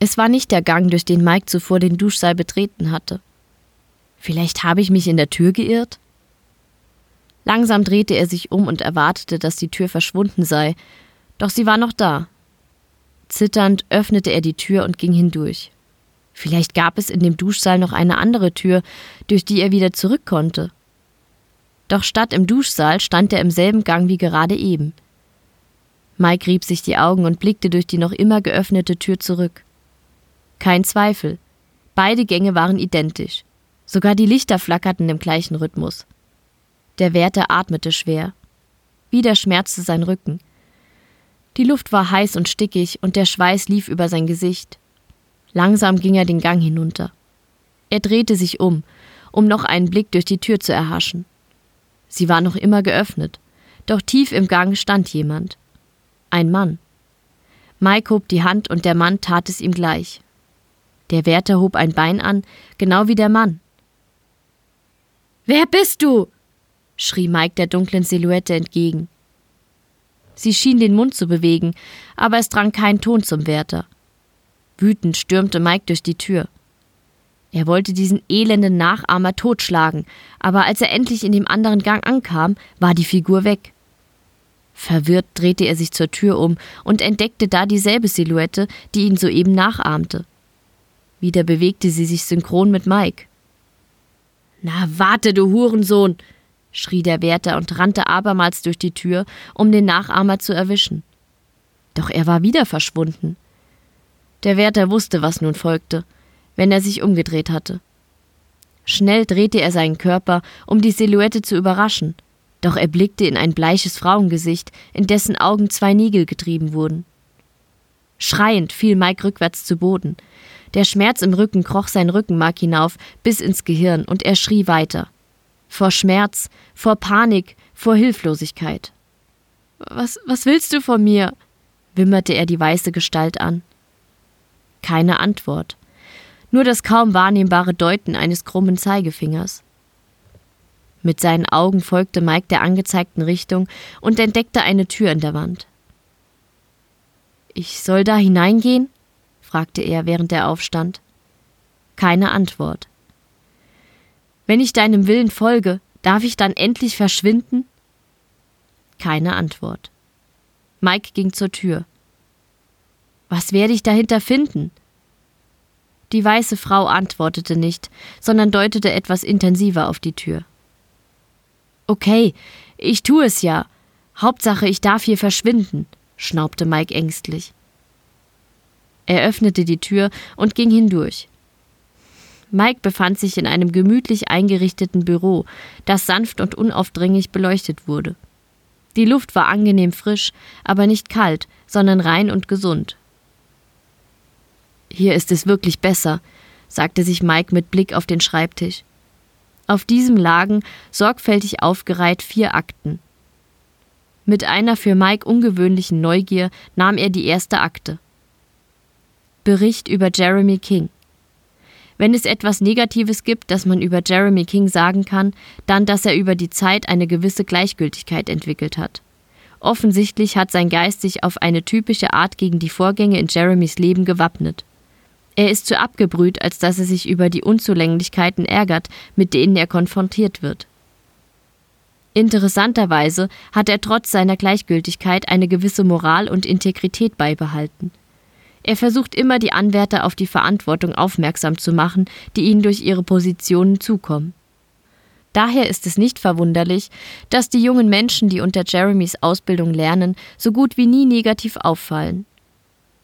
Es war nicht der Gang, durch den Mike zuvor den Duschsaal betreten hatte. Vielleicht habe ich mich in der Tür geirrt? Langsam drehte er sich um und erwartete, dass die Tür verschwunden sei, doch sie war noch da. Zitternd öffnete er die Tür und ging hindurch. Vielleicht gab es in dem Duschsaal noch eine andere Tür, durch die er wieder zurück konnte. Doch statt im Duschsaal stand er im selben Gang wie gerade eben. Mike rieb sich die Augen und blickte durch die noch immer geöffnete Tür zurück. Kein Zweifel. Beide Gänge waren identisch. Sogar die Lichter flackerten im gleichen Rhythmus. Der Wärter atmete schwer. Wieder schmerzte sein Rücken. Die Luft war heiß und stickig und der Schweiß lief über sein Gesicht. Langsam ging er den Gang hinunter. Er drehte sich um, um noch einen Blick durch die Tür zu erhaschen. Sie war noch immer geöffnet, doch tief im Gang stand jemand. Ein Mann. Mike hob die Hand und der Mann tat es ihm gleich. Der Wärter hob ein Bein an, genau wie der Mann. Wer bist du? schrie Mike der dunklen Silhouette entgegen. Sie schien den Mund zu bewegen, aber es drang kein Ton zum Wärter. Wütend stürmte Mike durch die Tür. Er wollte diesen elenden Nachahmer totschlagen, aber als er endlich in dem anderen Gang ankam, war die Figur weg. Verwirrt drehte er sich zur Tür um und entdeckte da dieselbe Silhouette, die ihn soeben nachahmte. Wieder bewegte sie sich synchron mit Mike. Na, warte, du Hurensohn! Schrie der Wärter und rannte abermals durch die Tür, um den Nachahmer zu erwischen. Doch er war wieder verschwunden. Der Wärter wusste, was nun folgte, wenn er sich umgedreht hatte. Schnell drehte er seinen Körper, um die Silhouette zu überraschen, doch er blickte in ein bleiches Frauengesicht, in dessen Augen zwei Nägel getrieben wurden. Schreiend fiel Mike rückwärts zu Boden. Der Schmerz im Rücken kroch sein Rückenmark hinauf bis ins Gehirn und er schrie weiter vor Schmerz, vor Panik, vor Hilflosigkeit. Was, was willst du von mir? wimmerte er die weiße Gestalt an. Keine Antwort. Nur das kaum wahrnehmbare Deuten eines krummen Zeigefingers. Mit seinen Augen folgte Mike der angezeigten Richtung und entdeckte eine Tür in der Wand. Ich soll da hineingehen? fragte er, während er aufstand. Keine Antwort. Wenn ich deinem Willen folge, darf ich dann endlich verschwinden? Keine Antwort. Mike ging zur Tür. Was werde ich dahinter finden? Die weiße Frau antwortete nicht, sondern deutete etwas intensiver auf die Tür. Okay, ich tue es ja. Hauptsache, ich darf hier verschwinden, schnaubte Mike ängstlich. Er öffnete die Tür und ging hindurch. Mike befand sich in einem gemütlich eingerichteten Büro, das sanft und unaufdringlich beleuchtet wurde. Die Luft war angenehm frisch, aber nicht kalt, sondern rein und gesund. Hier ist es wirklich besser, sagte sich Mike mit Blick auf den Schreibtisch. Auf diesem lagen, sorgfältig aufgereiht, vier Akten. Mit einer für Mike ungewöhnlichen Neugier nahm er die erste Akte. Bericht über Jeremy King. Wenn es etwas Negatives gibt, das man über Jeremy King sagen kann, dann, dass er über die Zeit eine gewisse Gleichgültigkeit entwickelt hat. Offensichtlich hat sein Geist sich auf eine typische Art gegen die Vorgänge in Jeremys Leben gewappnet. Er ist zu abgebrüht, als dass er sich über die Unzulänglichkeiten ärgert, mit denen er konfrontiert wird. Interessanterweise hat er trotz seiner Gleichgültigkeit eine gewisse Moral und Integrität beibehalten. Er versucht immer, die Anwärter auf die Verantwortung aufmerksam zu machen, die ihnen durch ihre Positionen zukommen. Daher ist es nicht verwunderlich, dass die jungen Menschen, die unter Jeremys Ausbildung lernen, so gut wie nie negativ auffallen.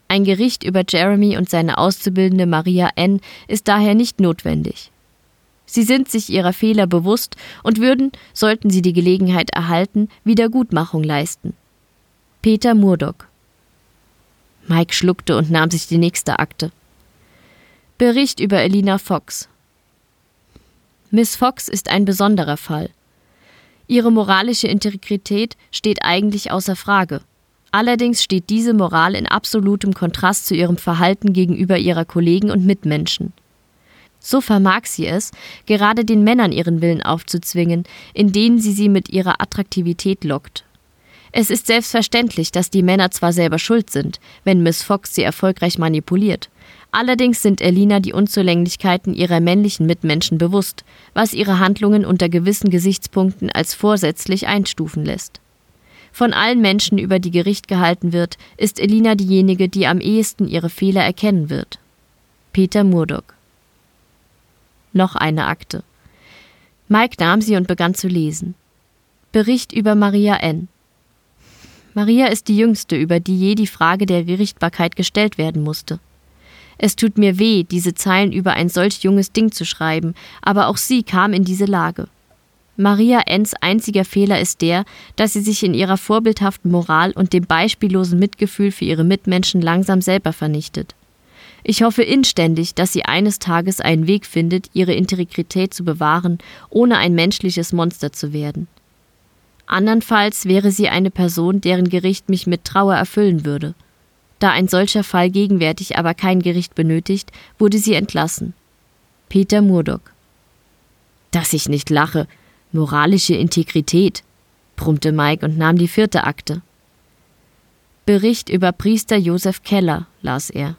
Ein Gericht über Jeremy und seine Auszubildende Maria N. ist daher nicht notwendig. Sie sind sich ihrer Fehler bewusst und würden, sollten sie die Gelegenheit erhalten, Wiedergutmachung leisten. Peter Murdock Mike schluckte und nahm sich die nächste Akte. Bericht über Elina Fox. Miss Fox ist ein besonderer Fall. Ihre moralische Integrität steht eigentlich außer Frage. Allerdings steht diese Moral in absolutem Kontrast zu ihrem Verhalten gegenüber ihrer Kollegen und Mitmenschen. So vermag sie es, gerade den Männern ihren Willen aufzuzwingen, indem sie sie mit ihrer Attraktivität lockt. Es ist selbstverständlich, dass die Männer zwar selber schuld sind, wenn Miss Fox sie erfolgreich manipuliert. Allerdings sind Elina die Unzulänglichkeiten ihrer männlichen Mitmenschen bewusst, was ihre Handlungen unter gewissen Gesichtspunkten als vorsätzlich einstufen lässt. Von allen Menschen, über die Gericht gehalten wird, ist Elina diejenige, die am ehesten ihre Fehler erkennen wird. Peter Murdock. Noch eine Akte. Mike nahm sie und begann zu lesen. Bericht über Maria N. Maria ist die Jüngste, über die je die Frage der Gerichtbarkeit gestellt werden musste. Es tut mir weh, diese Zeilen über ein solch junges Ding zu schreiben, aber auch sie kam in diese Lage. Maria Enns einziger Fehler ist der, dass sie sich in ihrer vorbildhaften Moral und dem beispiellosen Mitgefühl für ihre Mitmenschen langsam selber vernichtet. Ich hoffe inständig, dass sie eines Tages einen Weg findet, ihre Integrität zu bewahren, ohne ein menschliches Monster zu werden. Andernfalls wäre sie eine Person, deren Gericht mich mit Trauer erfüllen würde. Da ein solcher Fall gegenwärtig aber kein Gericht benötigt, wurde sie entlassen. Peter Murdock. Dass ich nicht lache. Moralische Integrität, brummte Mike und nahm die vierte Akte. Bericht über Priester Josef Keller, las er.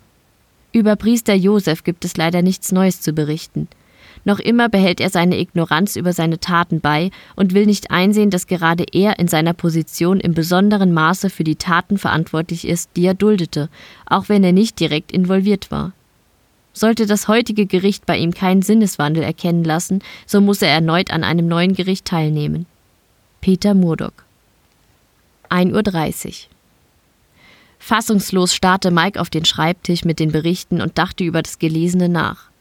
Über Priester Josef gibt es leider nichts Neues zu berichten. Noch immer behält er seine Ignoranz über seine Taten bei und will nicht einsehen, dass gerade er in seiner Position im besonderen Maße für die Taten verantwortlich ist, die er duldete, auch wenn er nicht direkt involviert war. Sollte das heutige Gericht bei ihm keinen Sinneswandel erkennen lassen, so muss er erneut an einem neuen Gericht teilnehmen. Peter Murdock 1.30 Uhr Fassungslos starrte Mike auf den Schreibtisch mit den Berichten und dachte über das Gelesene nach.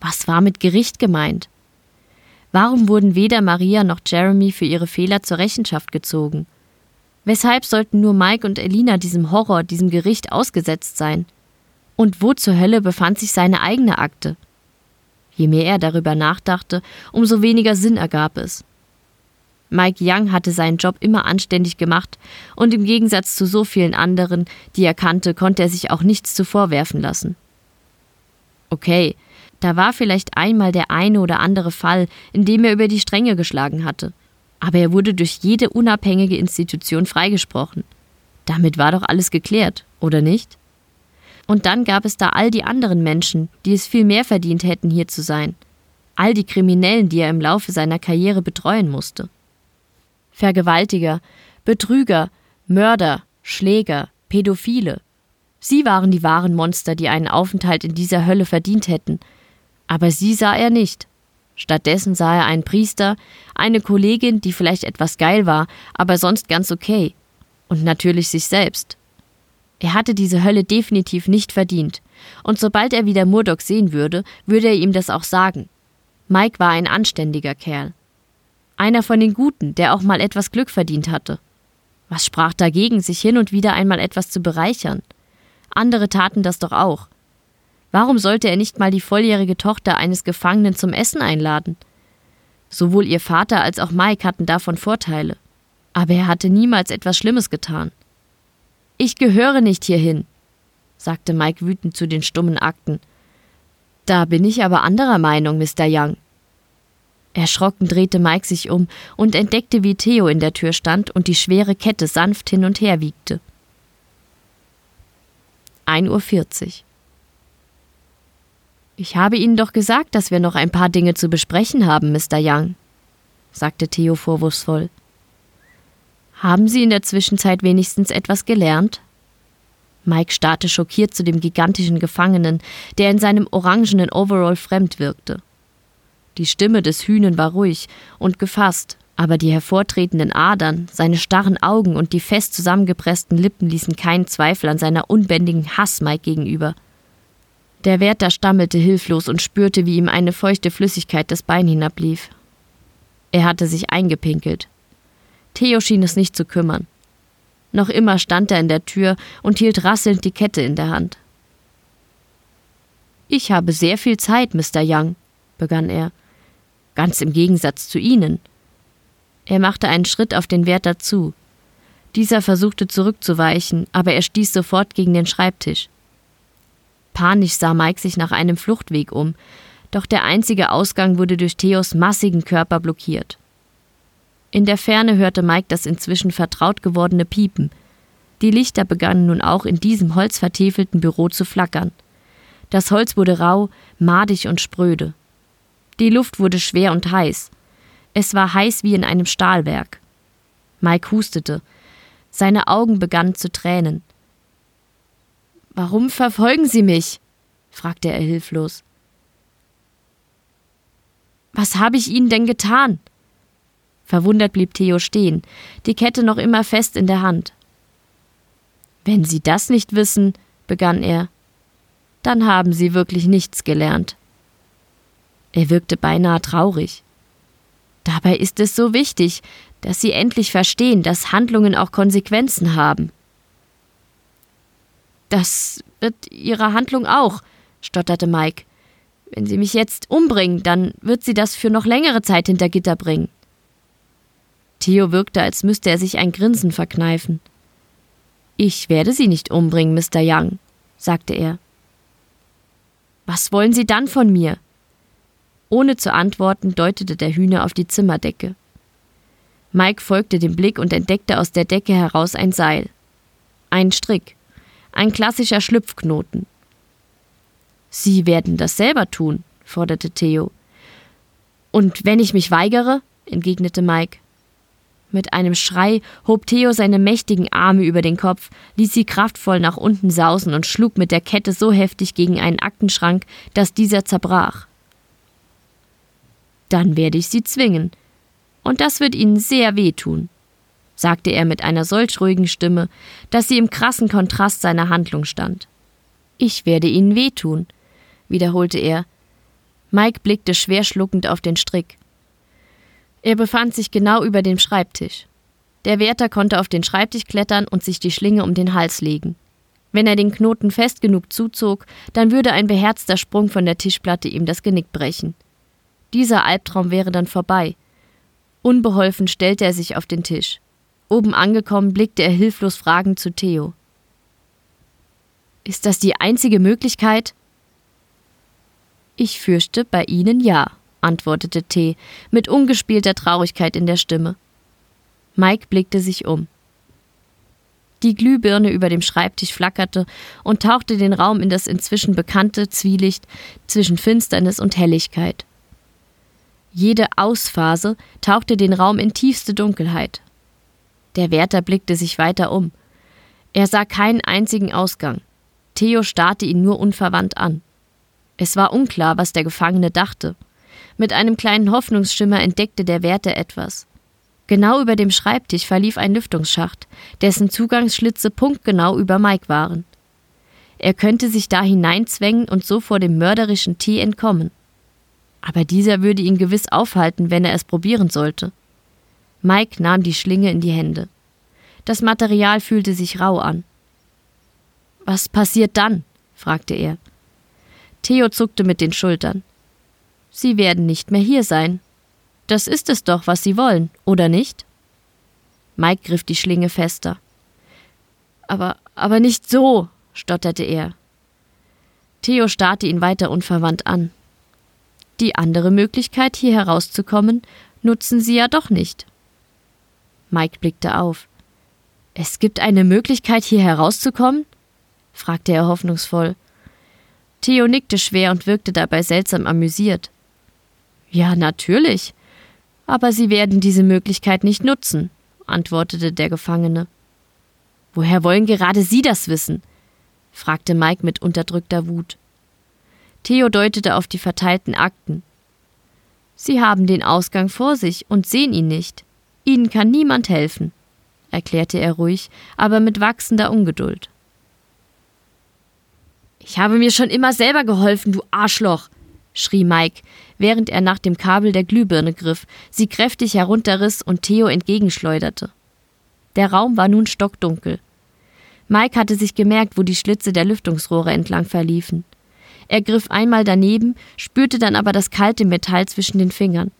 Was war mit Gericht gemeint? Warum wurden weder Maria noch Jeremy für ihre Fehler zur Rechenschaft gezogen? Weshalb sollten nur Mike und Elina diesem Horror, diesem Gericht ausgesetzt sein? Und wo zur Hölle befand sich seine eigene Akte? Je mehr er darüber nachdachte, umso weniger Sinn ergab es. Mike Young hatte seinen Job immer anständig gemacht und im Gegensatz zu so vielen anderen, die er kannte, konnte er sich auch nichts zuvorwerfen lassen. Okay, da war vielleicht einmal der eine oder andere Fall, in dem er über die Stränge geschlagen hatte. Aber er wurde durch jede unabhängige Institution freigesprochen. Damit war doch alles geklärt, oder nicht? Und dann gab es da all die anderen Menschen, die es viel mehr verdient hätten, hier zu sein. All die Kriminellen, die er im Laufe seiner Karriere betreuen musste. Vergewaltiger, Betrüger, Mörder, Schläger, Pädophile. Sie waren die wahren Monster, die einen Aufenthalt in dieser Hölle verdient hätten. Aber sie sah er nicht. Stattdessen sah er einen Priester, eine Kollegin, die vielleicht etwas geil war, aber sonst ganz okay. Und natürlich sich selbst. Er hatte diese Hölle definitiv nicht verdient. Und sobald er wieder Murdoch sehen würde, würde er ihm das auch sagen. Mike war ein anständiger Kerl. Einer von den Guten, der auch mal etwas Glück verdient hatte. Was sprach dagegen, sich hin und wieder einmal etwas zu bereichern? Andere taten das doch auch. Warum sollte er nicht mal die volljährige Tochter eines Gefangenen zum Essen einladen? Sowohl ihr Vater als auch Mike hatten davon Vorteile. Aber er hatte niemals etwas Schlimmes getan. Ich gehöre nicht hierhin, sagte Mike wütend zu den stummen Akten. Da bin ich aber anderer Meinung, Mr. Young. Erschrocken drehte Mike sich um und entdeckte, wie Theo in der Tür stand und die schwere Kette sanft hin und her wiegte. 1.40 Uhr. Ich habe Ihnen doch gesagt, dass wir noch ein paar Dinge zu besprechen haben, Mr. Young, sagte Theo vorwurfsvoll. Haben Sie in der Zwischenzeit wenigstens etwas gelernt? Mike starrte schockiert zu dem gigantischen Gefangenen, der in seinem orangenen Overall fremd wirkte. Die Stimme des Hühnen war ruhig und gefasst, aber die hervortretenden Adern, seine starren Augen und die fest zusammengepressten Lippen ließen keinen Zweifel an seiner unbändigen Hass Mike gegenüber. Der Wärter stammelte hilflos und spürte, wie ihm eine feuchte Flüssigkeit das Bein hinablief. Er hatte sich eingepinkelt. Theo schien es nicht zu kümmern. Noch immer stand er in der Tür und hielt rasselnd die Kette in der Hand. Ich habe sehr viel Zeit, Mr. Young, begann er. Ganz im Gegensatz zu Ihnen. Er machte einen Schritt auf den Wärter zu. Dieser versuchte zurückzuweichen, aber er stieß sofort gegen den Schreibtisch. Panisch sah Mike sich nach einem Fluchtweg um, doch der einzige Ausgang wurde durch Theos massigen Körper blockiert. In der Ferne hörte Mike das inzwischen vertraut gewordene Piepen. Die Lichter begannen nun auch in diesem holzvertäfelten Büro zu flackern. Das Holz wurde rau, madig und spröde. Die Luft wurde schwer und heiß. Es war heiß wie in einem Stahlwerk. Mike hustete. Seine Augen begannen zu tränen. Warum verfolgen Sie mich? fragte er hilflos. Was habe ich Ihnen denn getan? Verwundert blieb Theo stehen, die Kette noch immer fest in der Hand. Wenn Sie das nicht wissen, begann er, dann haben Sie wirklich nichts gelernt. Er wirkte beinahe traurig. Dabei ist es so wichtig, dass Sie endlich verstehen, dass Handlungen auch Konsequenzen haben. Das wird Ihre Handlung auch, stotterte Mike. Wenn Sie mich jetzt umbringen, dann wird sie das für noch längere Zeit hinter Gitter bringen. Theo wirkte, als müsste er sich ein Grinsen verkneifen. Ich werde Sie nicht umbringen, Mr. Young, sagte er. Was wollen Sie dann von mir? Ohne zu antworten, deutete der Hühner auf die Zimmerdecke. Mike folgte dem Blick und entdeckte aus der Decke heraus ein Seil. Ein Strick. Ein klassischer Schlüpfknoten. Sie werden das selber tun, forderte Theo. Und wenn ich mich weigere? entgegnete Mike. Mit einem Schrei hob Theo seine mächtigen Arme über den Kopf, ließ sie kraftvoll nach unten sausen und schlug mit der Kette so heftig gegen einen Aktenschrank, dass dieser zerbrach. Dann werde ich sie zwingen. Und das wird ihnen sehr wehtun, sagte er mit einer solch ruhigen Stimme, dass sie im krassen Kontrast seiner Handlung stand. Ich werde ihnen wehtun, wiederholte er. Mike blickte schwer schluckend auf den Strick. Er befand sich genau über dem Schreibtisch. Der Wärter konnte auf den Schreibtisch klettern und sich die Schlinge um den Hals legen. Wenn er den Knoten fest genug zuzog, dann würde ein beherzter Sprung von der Tischplatte ihm das Genick brechen. Dieser Albtraum wäre dann vorbei. Unbeholfen stellte er sich auf den Tisch. Oben angekommen, blickte er hilflos fragend zu Theo. Ist das die einzige Möglichkeit? Ich fürchte, bei Ihnen ja, antwortete T. mit ungespielter Traurigkeit in der Stimme. Mike blickte sich um. Die Glühbirne über dem Schreibtisch flackerte und tauchte den Raum in das inzwischen bekannte Zwielicht zwischen Finsternis und Helligkeit. Jede Ausphase tauchte den Raum in tiefste Dunkelheit. Der Wärter blickte sich weiter um. Er sah keinen einzigen Ausgang. Theo starrte ihn nur unverwandt an. Es war unklar, was der Gefangene dachte. Mit einem kleinen Hoffnungsschimmer entdeckte der Wärter etwas. Genau über dem Schreibtisch verlief ein Lüftungsschacht, dessen Zugangsschlitze punktgenau über Mike waren. Er könnte sich da hineinzwängen und so vor dem mörderischen Tee entkommen. Aber dieser würde ihn gewiss aufhalten, wenn er es probieren sollte. Mike nahm die Schlinge in die Hände. Das Material fühlte sich rau an. Was passiert dann? fragte er. Theo zuckte mit den Schultern. Sie werden nicht mehr hier sein, das ist es doch, was Sie wollen, oder nicht? Mike griff die Schlinge fester. Aber, aber nicht so, stotterte er. Theo starrte ihn weiter unverwandt an. Die andere Möglichkeit, hier herauszukommen, nutzen Sie ja doch nicht. Mike blickte auf. Es gibt eine Möglichkeit, hier herauszukommen? fragte er hoffnungsvoll. Theo nickte schwer und wirkte dabei seltsam amüsiert. Ja, natürlich aber Sie werden diese Möglichkeit nicht nutzen, antwortete der Gefangene. Woher wollen gerade Sie das wissen? fragte Mike mit unterdrückter Wut. Theo deutete auf die verteilten Akten. Sie haben den Ausgang vor sich und sehen ihn nicht. Ihnen kann niemand helfen, erklärte er ruhig, aber mit wachsender Ungeduld. Ich habe mir schon immer selber geholfen, du Arschloch, schrie Mike, während er nach dem Kabel der Glühbirne griff, sie kräftig herunterriss und Theo entgegenschleuderte. Der Raum war nun stockdunkel. Mike hatte sich gemerkt, wo die Schlitze der Lüftungsrohre entlang verliefen. Er griff einmal daneben, spürte dann aber das kalte Metall zwischen den Fingern.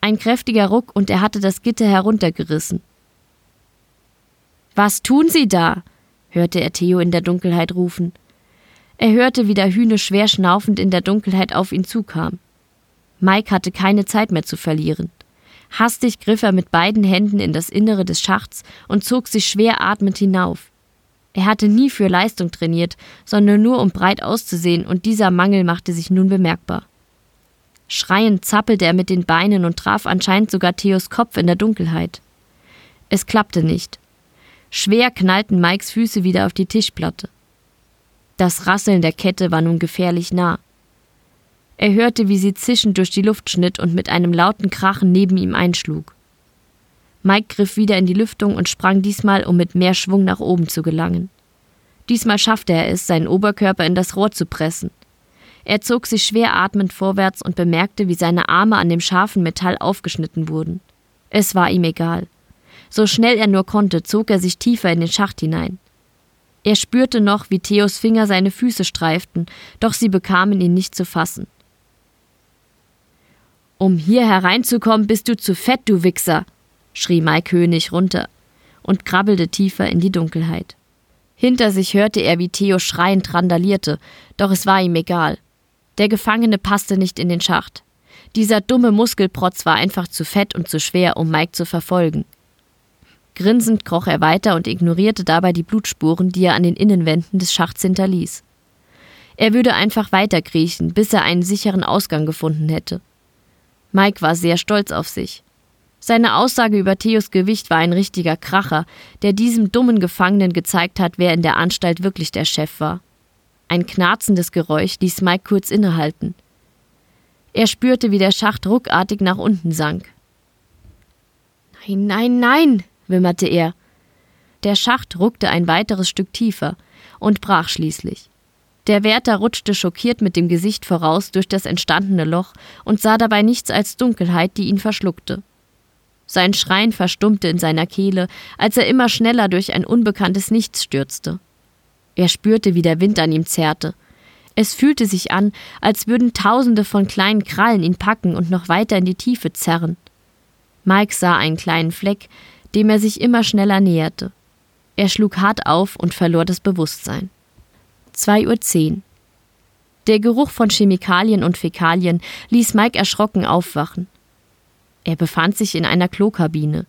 Ein kräftiger Ruck und er hatte das Gitter heruntergerissen. Was tun Sie da? hörte er Theo in der Dunkelheit rufen. Er hörte, wie der Hühne schwer schnaufend in der Dunkelheit auf ihn zukam. Mike hatte keine Zeit mehr zu verlieren. Hastig griff er mit beiden Händen in das Innere des Schachts und zog sich schwer atmend hinauf. Er hatte nie für Leistung trainiert, sondern nur um breit auszusehen, und dieser Mangel machte sich nun bemerkbar. Schreiend zappelte er mit den Beinen und traf anscheinend sogar Theos Kopf in der Dunkelheit. Es klappte nicht. Schwer knallten Mikes Füße wieder auf die Tischplatte. Das Rasseln der Kette war nun gefährlich nah. Er hörte, wie sie zischend durch die Luft schnitt und mit einem lauten Krachen neben ihm einschlug. Mike griff wieder in die Lüftung und sprang diesmal, um mit mehr Schwung nach oben zu gelangen. Diesmal schaffte er es, seinen Oberkörper in das Rohr zu pressen. Er zog sich schwer atmend vorwärts und bemerkte, wie seine Arme an dem scharfen Metall aufgeschnitten wurden. Es war ihm egal. So schnell er nur konnte, zog er sich tiefer in den Schacht hinein. Er spürte noch, wie Theos Finger seine Füße streiften, doch sie bekamen ihn nicht zu fassen. Um hier hereinzukommen, bist du zu fett, du Wichser, schrie Mike König runter und krabbelte tiefer in die Dunkelheit. Hinter sich hörte er, wie Theo schreiend randalierte, doch es war ihm egal. Der Gefangene passte nicht in den Schacht. Dieser dumme Muskelprotz war einfach zu fett und zu schwer, um Mike zu verfolgen. Grinsend kroch er weiter und ignorierte dabei die Blutspuren, die er an den Innenwänden des Schachts hinterließ. Er würde einfach weiterkriechen, bis er einen sicheren Ausgang gefunden hätte. Mike war sehr stolz auf sich. Seine Aussage über Theos Gewicht war ein richtiger Kracher, der diesem dummen Gefangenen gezeigt hat, wer in der Anstalt wirklich der Chef war. Ein knarzendes Geräusch ließ Mike kurz innehalten. Er spürte, wie der Schacht ruckartig nach unten sank. Nein, nein, nein, wimmerte er. Der Schacht ruckte ein weiteres Stück tiefer und brach schließlich. Der Wärter rutschte schockiert mit dem Gesicht voraus durch das entstandene Loch und sah dabei nichts als Dunkelheit, die ihn verschluckte. Sein Schreien verstummte in seiner Kehle, als er immer schneller durch ein unbekanntes Nichts stürzte. Er spürte, wie der Wind an ihm zerrte. Es fühlte sich an, als würden Tausende von kleinen Krallen ihn packen und noch weiter in die Tiefe zerren. Mike sah einen kleinen Fleck, dem er sich immer schneller näherte. Er schlug hart auf und verlor das Bewusstsein. 2.10 Uhr. Der Geruch von Chemikalien und Fäkalien ließ Mike erschrocken aufwachen. Er befand sich in einer Klokabine.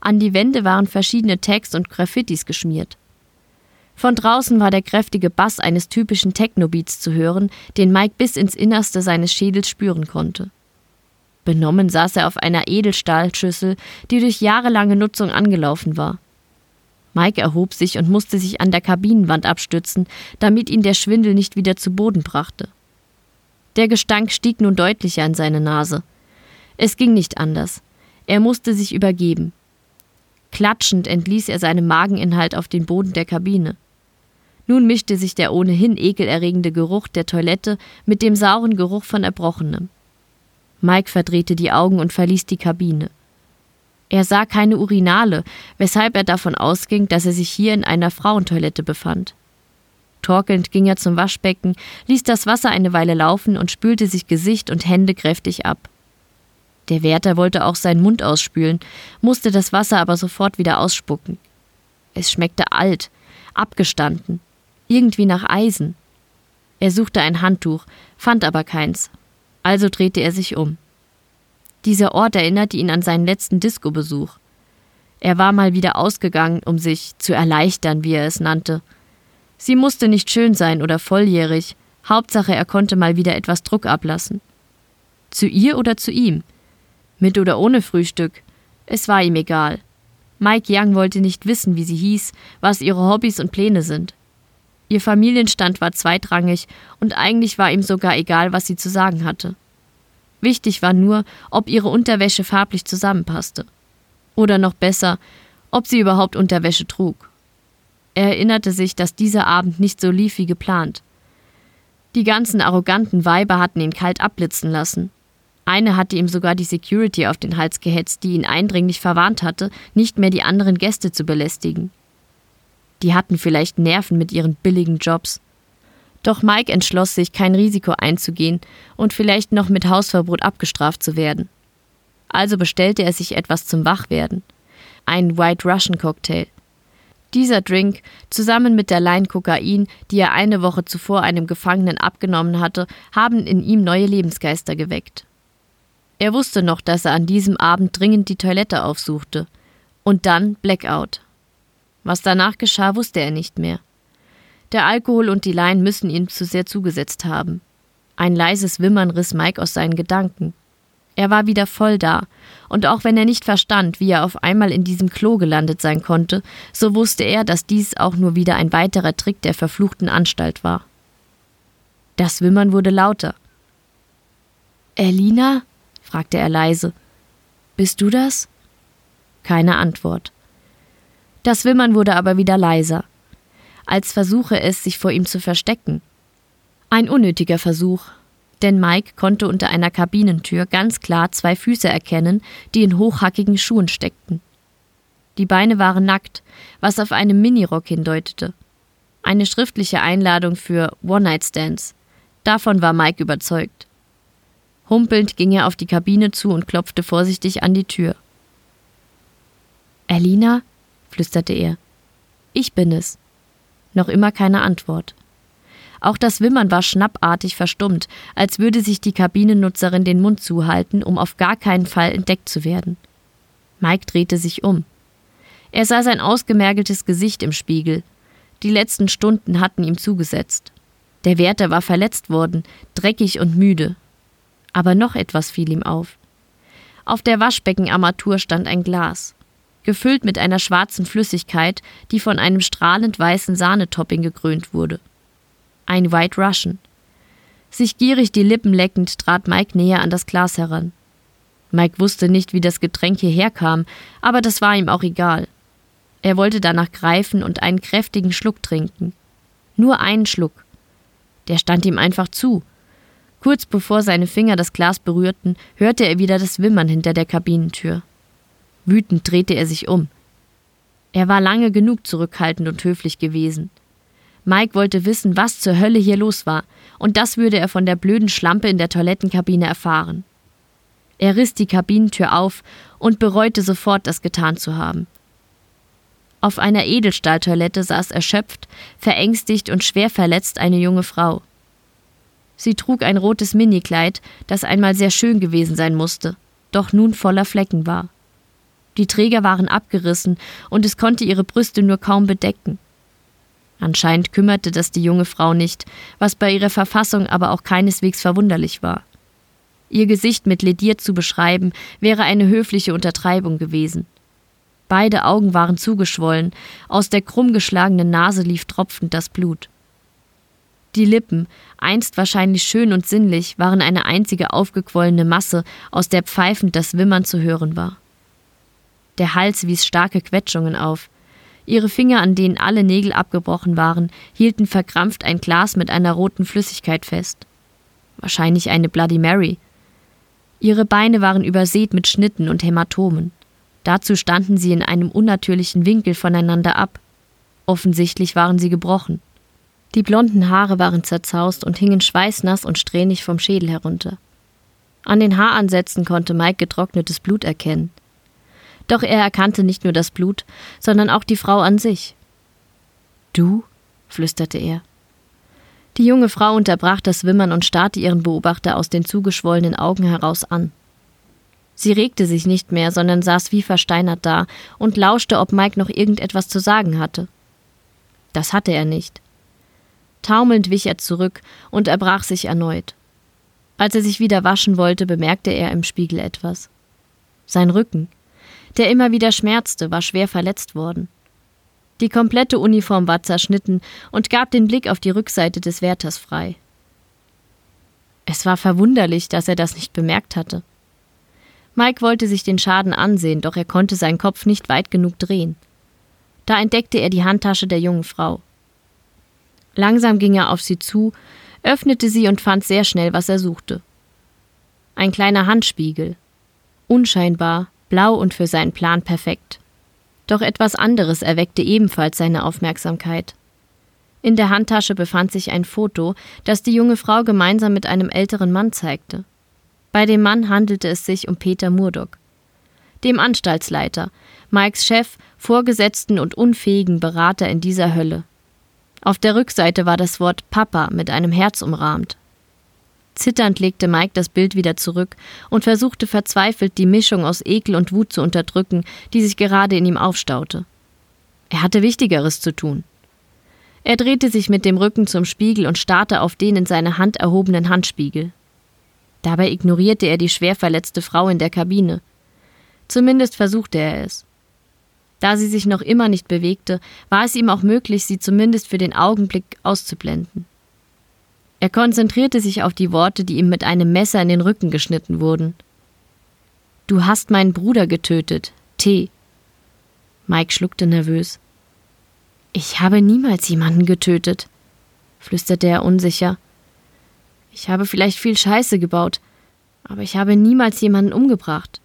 An die Wände waren verschiedene Tags und Graffitis geschmiert. Von draußen war der kräftige Bass eines typischen Technobeats zu hören, den Mike bis ins Innerste seines Schädels spüren konnte. Benommen saß er auf einer Edelstahlschüssel, die durch jahrelange Nutzung angelaufen war. Mike erhob sich und musste sich an der Kabinenwand abstützen, damit ihn der Schwindel nicht wieder zu Boden brachte. Der Gestank stieg nun deutlicher in seine Nase. Es ging nicht anders. Er musste sich übergeben. Klatschend entließ er seinen Mageninhalt auf den Boden der Kabine. Nun mischte sich der ohnehin ekelerregende Geruch der Toilette mit dem sauren Geruch von Erbrochenem. Mike verdrehte die Augen und verließ die Kabine. Er sah keine Urinale, weshalb er davon ausging, dass er sich hier in einer Frauentoilette befand. Torkelnd ging er zum Waschbecken, ließ das Wasser eine Weile laufen und spülte sich Gesicht und Hände kräftig ab. Der Wärter wollte auch seinen Mund ausspülen, musste das Wasser aber sofort wieder ausspucken. Es schmeckte alt, abgestanden irgendwie nach Eisen. Er suchte ein Handtuch, fand aber keins. Also drehte er sich um. Dieser Ort erinnerte ihn an seinen letzten Disco-Besuch. Er war mal wieder ausgegangen, um sich zu erleichtern, wie er es nannte. Sie musste nicht schön sein oder volljährig, Hauptsache er konnte mal wieder etwas Druck ablassen. Zu ihr oder zu ihm? Mit oder ohne Frühstück? Es war ihm egal. Mike Young wollte nicht wissen, wie sie hieß, was ihre Hobbys und Pläne sind. Ihr Familienstand war zweitrangig und eigentlich war ihm sogar egal, was sie zu sagen hatte. Wichtig war nur, ob ihre Unterwäsche farblich zusammenpasste. Oder noch besser, ob sie überhaupt Unterwäsche trug. Er erinnerte sich, dass dieser Abend nicht so lief wie geplant. Die ganzen arroganten Weiber hatten ihn kalt abblitzen lassen. Eine hatte ihm sogar die Security auf den Hals gehetzt, die ihn eindringlich verwarnt hatte, nicht mehr die anderen Gäste zu belästigen. Die hatten vielleicht Nerven mit ihren billigen Jobs. Doch Mike entschloss sich, kein Risiko einzugehen und vielleicht noch mit Hausverbot abgestraft zu werden. Also bestellte er sich etwas zum Wachwerden. Einen White Russian Cocktail. Dieser Drink, zusammen mit der Line Kokain, die er eine Woche zuvor einem Gefangenen abgenommen hatte, haben in ihm neue Lebensgeister geweckt. Er wusste noch, dass er an diesem Abend dringend die Toilette aufsuchte. Und dann Blackout. Was danach geschah, wusste er nicht mehr. Der Alkohol und die Lein müssen ihm zu sehr zugesetzt haben. Ein leises Wimmern riss Mike aus seinen Gedanken. Er war wieder voll da, und auch wenn er nicht verstand, wie er auf einmal in diesem Klo gelandet sein konnte, so wusste er, dass dies auch nur wieder ein weiterer Trick der verfluchten Anstalt war. Das Wimmern wurde lauter. Elina? fragte er leise. Bist du das? Keine Antwort. Das Wimmern wurde aber wieder leiser, als versuche es, sich vor ihm zu verstecken. Ein unnötiger Versuch, denn Mike konnte unter einer Kabinentür ganz klar zwei Füße erkennen, die in hochhackigen Schuhen steckten. Die Beine waren nackt, was auf einen Minirock hindeutete. Eine schriftliche Einladung für One-Night-Stands. Davon war Mike überzeugt. Humpelnd ging er auf die Kabine zu und klopfte vorsichtig an die Tür. Elina? Flüsterte er. Ich bin es. Noch immer keine Antwort. Auch das Wimmern war schnappartig verstummt, als würde sich die Kabinennutzerin den Mund zuhalten, um auf gar keinen Fall entdeckt zu werden. Mike drehte sich um. Er sah sein ausgemergeltes Gesicht im Spiegel. Die letzten Stunden hatten ihm zugesetzt. Der Wärter war verletzt worden, dreckig und müde. Aber noch etwas fiel ihm auf. Auf der Waschbeckenarmatur stand ein Glas gefüllt mit einer schwarzen Flüssigkeit, die von einem strahlend weißen Sahnetopping gekrönt wurde. Ein White Russian. Sich gierig die Lippen leckend trat Mike näher an das Glas heran. Mike wusste nicht, wie das Getränk hierher kam, aber das war ihm auch egal. Er wollte danach greifen und einen kräftigen Schluck trinken. Nur einen Schluck. Der stand ihm einfach zu. Kurz bevor seine Finger das Glas berührten, hörte er wieder das Wimmern hinter der Kabinentür. Wütend drehte er sich um. Er war lange genug zurückhaltend und höflich gewesen. Mike wollte wissen, was zur Hölle hier los war, und das würde er von der blöden Schlampe in der Toilettenkabine erfahren. Er riss die Kabinentür auf und bereute sofort, das getan zu haben. Auf einer Edelstahltoilette saß erschöpft, verängstigt und schwer verletzt eine junge Frau. Sie trug ein rotes Minikleid, das einmal sehr schön gewesen sein musste, doch nun voller Flecken war. Die Träger waren abgerissen und es konnte ihre Brüste nur kaum bedecken. Anscheinend kümmerte das die junge Frau nicht, was bei ihrer Verfassung aber auch keineswegs verwunderlich war. Ihr Gesicht mit lediert zu beschreiben, wäre eine höfliche Untertreibung gewesen. Beide Augen waren zugeschwollen, aus der krumm geschlagenen Nase lief tropfend das Blut. Die Lippen, einst wahrscheinlich schön und sinnlich, waren eine einzige aufgequollene Masse, aus der pfeifend das Wimmern zu hören war. Der Hals wies starke Quetschungen auf. Ihre Finger, an denen alle Nägel abgebrochen waren, hielten verkrampft ein Glas mit einer roten Flüssigkeit fest. Wahrscheinlich eine Bloody Mary. Ihre Beine waren übersät mit Schnitten und Hämatomen. Dazu standen sie in einem unnatürlichen Winkel voneinander ab. Offensichtlich waren sie gebrochen. Die blonden Haare waren zerzaust und hingen schweißnass und strähnig vom Schädel herunter. An den Haaransätzen konnte Mike getrocknetes Blut erkennen. Doch er erkannte nicht nur das Blut, sondern auch die Frau an sich. Du? flüsterte er. Die junge Frau unterbrach das Wimmern und starrte ihren Beobachter aus den zugeschwollenen Augen heraus an. Sie regte sich nicht mehr, sondern saß wie versteinert da und lauschte, ob Mike noch irgendetwas zu sagen hatte. Das hatte er nicht. Taumelnd wich er zurück und erbrach sich erneut. Als er sich wieder waschen wollte, bemerkte er im Spiegel etwas. Sein Rücken, der immer wieder schmerzte, war schwer verletzt worden. Die komplette Uniform war zerschnitten und gab den Blick auf die Rückseite des Wärters frei. Es war verwunderlich, dass er das nicht bemerkt hatte. Mike wollte sich den Schaden ansehen, doch er konnte seinen Kopf nicht weit genug drehen. Da entdeckte er die Handtasche der jungen Frau. Langsam ging er auf sie zu, öffnete sie und fand sehr schnell, was er suchte. Ein kleiner Handspiegel. Unscheinbar, blau und für seinen Plan perfekt. Doch etwas anderes erweckte ebenfalls seine Aufmerksamkeit. In der Handtasche befand sich ein Foto, das die junge Frau gemeinsam mit einem älteren Mann zeigte. Bei dem Mann handelte es sich um Peter Murdock, dem Anstaltsleiter, Mikes Chef, Vorgesetzten und unfähigen Berater in dieser Hölle. Auf der Rückseite war das Wort Papa mit einem Herz umrahmt. Zitternd legte Mike das Bild wieder zurück und versuchte verzweifelt, die Mischung aus Ekel und Wut zu unterdrücken, die sich gerade in ihm aufstaute. Er hatte Wichtigeres zu tun. Er drehte sich mit dem Rücken zum Spiegel und starrte auf den in seine Hand erhobenen Handspiegel. Dabei ignorierte er die schwer verletzte Frau in der Kabine. Zumindest versuchte er es. Da sie sich noch immer nicht bewegte, war es ihm auch möglich, sie zumindest für den Augenblick auszublenden. Er konzentrierte sich auf die Worte, die ihm mit einem Messer in den Rücken geschnitten wurden. Du hast meinen Bruder getötet, T. Mike schluckte nervös. Ich habe niemals jemanden getötet, flüsterte er unsicher. Ich habe vielleicht viel Scheiße gebaut, aber ich habe niemals jemanden umgebracht.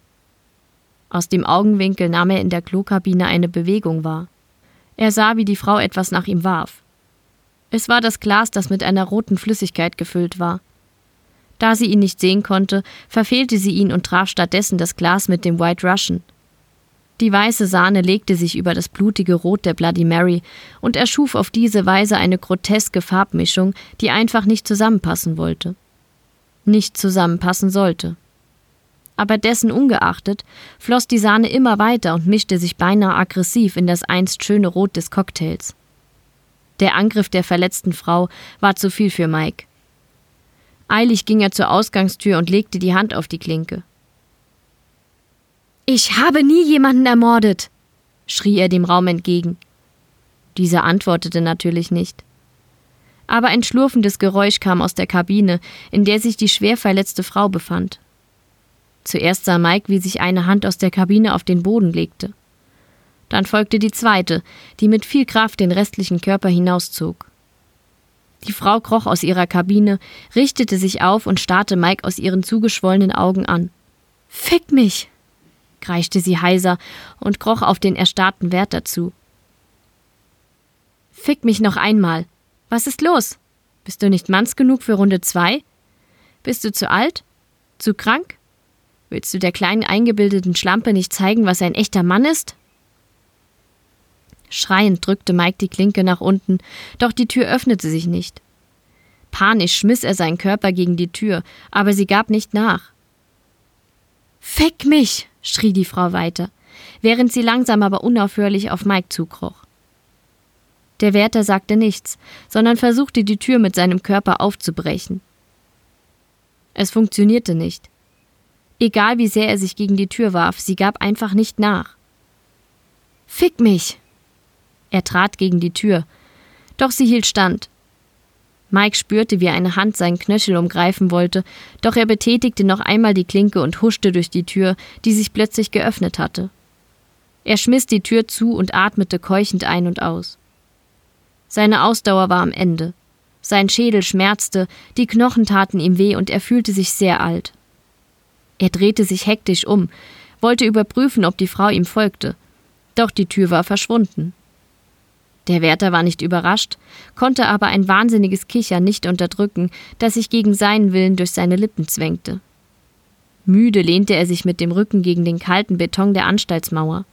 Aus dem Augenwinkel nahm er in der Klokabine eine Bewegung wahr. Er sah, wie die Frau etwas nach ihm warf. Es war das Glas, das mit einer roten Flüssigkeit gefüllt war. Da sie ihn nicht sehen konnte, verfehlte sie ihn und traf stattdessen das Glas mit dem White Russian. Die weiße Sahne legte sich über das blutige Rot der Bloody Mary und erschuf auf diese Weise eine groteske Farbmischung, die einfach nicht zusammenpassen wollte. Nicht zusammenpassen sollte. Aber dessen ungeachtet floss die Sahne immer weiter und mischte sich beinahe aggressiv in das einst schöne Rot des Cocktails. Der Angriff der verletzten Frau war zu viel für Mike. Eilig ging er zur Ausgangstür und legte die Hand auf die Klinke. Ich habe nie jemanden ermordet, schrie er dem Raum entgegen. Dieser antwortete natürlich nicht. Aber ein schlurfendes Geräusch kam aus der Kabine, in der sich die schwer verletzte Frau befand. Zuerst sah Mike, wie sich eine Hand aus der Kabine auf den Boden legte. Dann folgte die zweite, die mit viel Kraft den restlichen Körper hinauszog. Die Frau kroch aus ihrer Kabine, richtete sich auf und starrte Mike aus ihren zugeschwollenen Augen an. Fick mich! kreischte sie heiser und kroch auf den erstarrten Wärter zu. Fick mich noch einmal. Was ist los? Bist du nicht manns genug für Runde zwei? Bist du zu alt? Zu krank? Willst du der kleinen eingebildeten Schlampe nicht zeigen, was ein echter Mann ist? Schreiend drückte Mike die Klinke nach unten, doch die Tür öffnete sich nicht. Panisch schmiss er seinen Körper gegen die Tür, aber sie gab nicht nach. Fick mich! schrie die Frau weiter, während sie langsam aber unaufhörlich auf Mike zukroch. Der Wärter sagte nichts, sondern versuchte die Tür mit seinem Körper aufzubrechen. Es funktionierte nicht. Egal wie sehr er sich gegen die Tür warf, sie gab einfach nicht nach. Fick mich! Er trat gegen die Tür, doch sie hielt stand. Mike spürte, wie eine Hand seinen Knöchel umgreifen wollte, doch er betätigte noch einmal die Klinke und huschte durch die Tür, die sich plötzlich geöffnet hatte. Er schmiss die Tür zu und atmete keuchend ein und aus. Seine Ausdauer war am Ende. Sein Schädel schmerzte, die Knochen taten ihm weh und er fühlte sich sehr alt. Er drehte sich hektisch um, wollte überprüfen, ob die Frau ihm folgte. Doch die Tür war verschwunden. Der Wärter war nicht überrascht, konnte aber ein wahnsinniges Kichern nicht unterdrücken, das sich gegen seinen Willen durch seine Lippen zwängte. Müde lehnte er sich mit dem Rücken gegen den kalten Beton der Anstaltsmauer.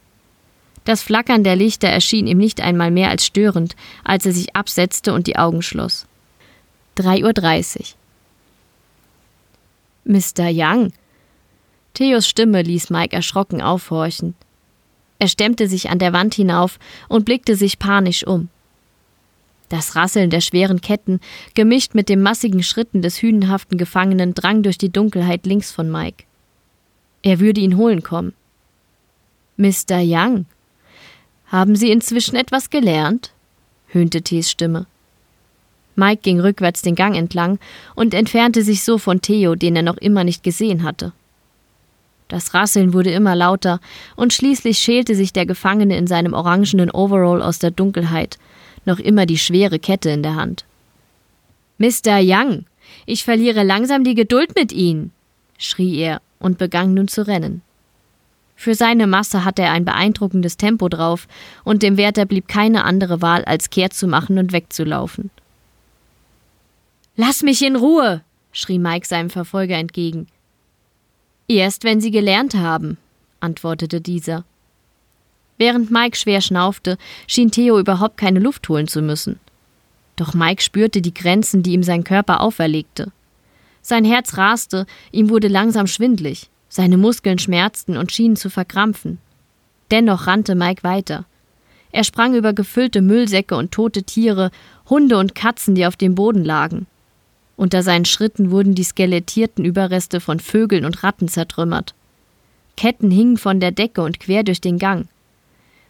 Das Flackern der Lichter erschien ihm nicht einmal mehr als störend, als er sich absetzte und die Augen schloss. 3.30 Uhr. Mr. Young. Theos Stimme ließ Mike erschrocken aufhorchen. Er stemmte sich an der Wand hinauf und blickte sich panisch um. Das Rasseln der schweren Ketten, gemischt mit den massigen Schritten des hünenhaften Gefangenen, drang durch die Dunkelheit links von Mike. Er würde ihn holen kommen. Mr. Young. Haben Sie inzwischen etwas gelernt? höhnte Tees Stimme. Mike ging rückwärts den Gang entlang und entfernte sich so von Theo, den er noch immer nicht gesehen hatte. Das Rasseln wurde immer lauter, und schließlich schälte sich der Gefangene in seinem orangenen Overall aus der Dunkelheit, noch immer die schwere Kette in der Hand. Mr. Young, ich verliere langsam die Geduld mit Ihnen, schrie er und begann nun zu rennen. Für seine Masse hatte er ein beeindruckendes Tempo drauf, und dem Wärter blieb keine andere Wahl, als kehrt zu machen und wegzulaufen. Lass mich in Ruhe! schrie Mike seinem Verfolger entgegen. Erst wenn Sie gelernt haben, antwortete dieser. Während Mike schwer schnaufte, schien Theo überhaupt keine Luft holen zu müssen. Doch Mike spürte die Grenzen, die ihm sein Körper auferlegte. Sein Herz raste, ihm wurde langsam schwindlig, seine Muskeln schmerzten und schienen zu verkrampfen. Dennoch rannte Mike weiter. Er sprang über gefüllte Müllsäcke und tote Tiere, Hunde und Katzen, die auf dem Boden lagen. Unter seinen Schritten wurden die skelettierten Überreste von Vögeln und Ratten zertrümmert. Ketten hingen von der Decke und quer durch den Gang.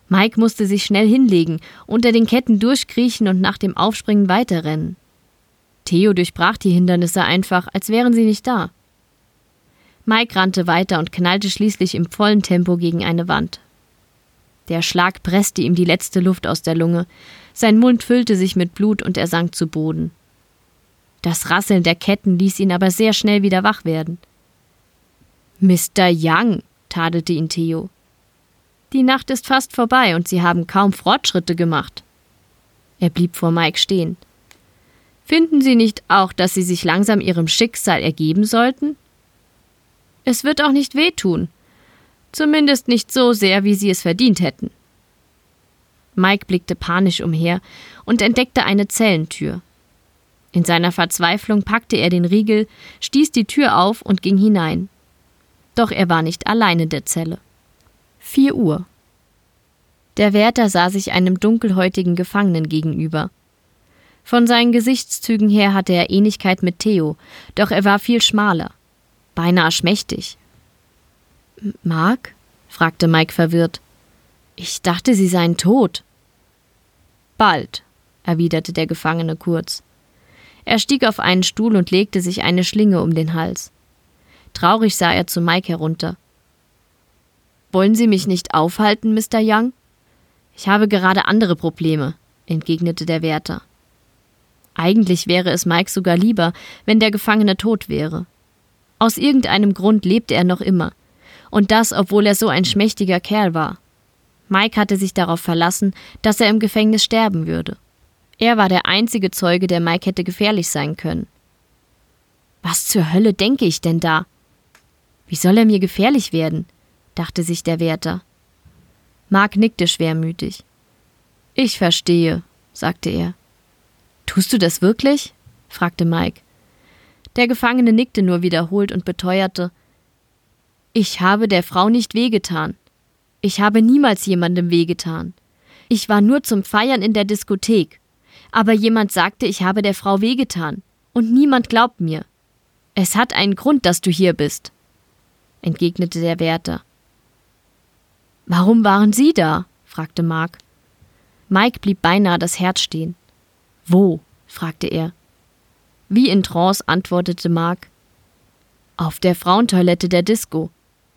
Mike musste sich schnell hinlegen, unter den Ketten durchkriechen und nach dem Aufspringen weiterrennen. Theo durchbrach die Hindernisse einfach, als wären sie nicht da. Mike rannte weiter und knallte schließlich im vollen Tempo gegen eine Wand. Der Schlag presste ihm die letzte Luft aus der Lunge, sein Mund füllte sich mit Blut und er sank zu Boden. Das Rasseln der Ketten ließ ihn aber sehr schnell wieder wach werden. Mr. Young, tadelte ihn Theo. Die Nacht ist fast vorbei und Sie haben kaum Fortschritte gemacht. Er blieb vor Mike stehen. Finden Sie nicht auch, dass Sie sich langsam Ihrem Schicksal ergeben sollten? Es wird auch nicht wehtun. Zumindest nicht so sehr, wie Sie es verdient hätten. Mike blickte panisch umher und entdeckte eine Zellentür. In seiner Verzweiflung packte er den Riegel, stieß die Tür auf und ging hinein. Doch er war nicht allein in der Zelle. Vier Uhr. Der Wärter sah sich einem dunkelhäutigen Gefangenen gegenüber. Von seinen Gesichtszügen her hatte er Ähnlichkeit mit Theo, doch er war viel schmaler, beinahe schmächtig. Mark? fragte Mike verwirrt. Ich dachte, Sie seien tot. Bald, erwiderte der Gefangene kurz. Er stieg auf einen Stuhl und legte sich eine Schlinge um den Hals. Traurig sah er zu Mike herunter. Wollen Sie mich nicht aufhalten, Mr. Young? Ich habe gerade andere Probleme, entgegnete der Wärter. Eigentlich wäre es Mike sogar lieber, wenn der Gefangene tot wäre. Aus irgendeinem Grund lebte er noch immer. Und das, obwohl er so ein schmächtiger Kerl war. Mike hatte sich darauf verlassen, dass er im Gefängnis sterben würde. Er war der einzige Zeuge, der Mike hätte gefährlich sein können. Was zur Hölle denke ich denn da? Wie soll er mir gefährlich werden? dachte sich der Wärter. Mark nickte schwermütig. Ich verstehe, sagte er. Tust du das wirklich? fragte Mike. Der Gefangene nickte nur wiederholt und beteuerte Ich habe der Frau nicht wehgetan. Ich habe niemals jemandem wehgetan. Ich war nur zum Feiern in der Diskothek. Aber jemand sagte, ich habe der Frau wehgetan. Und niemand glaubt mir. Es hat einen Grund, dass du hier bist, entgegnete der Wärter. Warum waren Sie da? fragte Mark. Mike blieb beinahe das Herz stehen. Wo? fragte er. Wie in Trance antwortete Mark. Auf der Frauentoilette der Disco.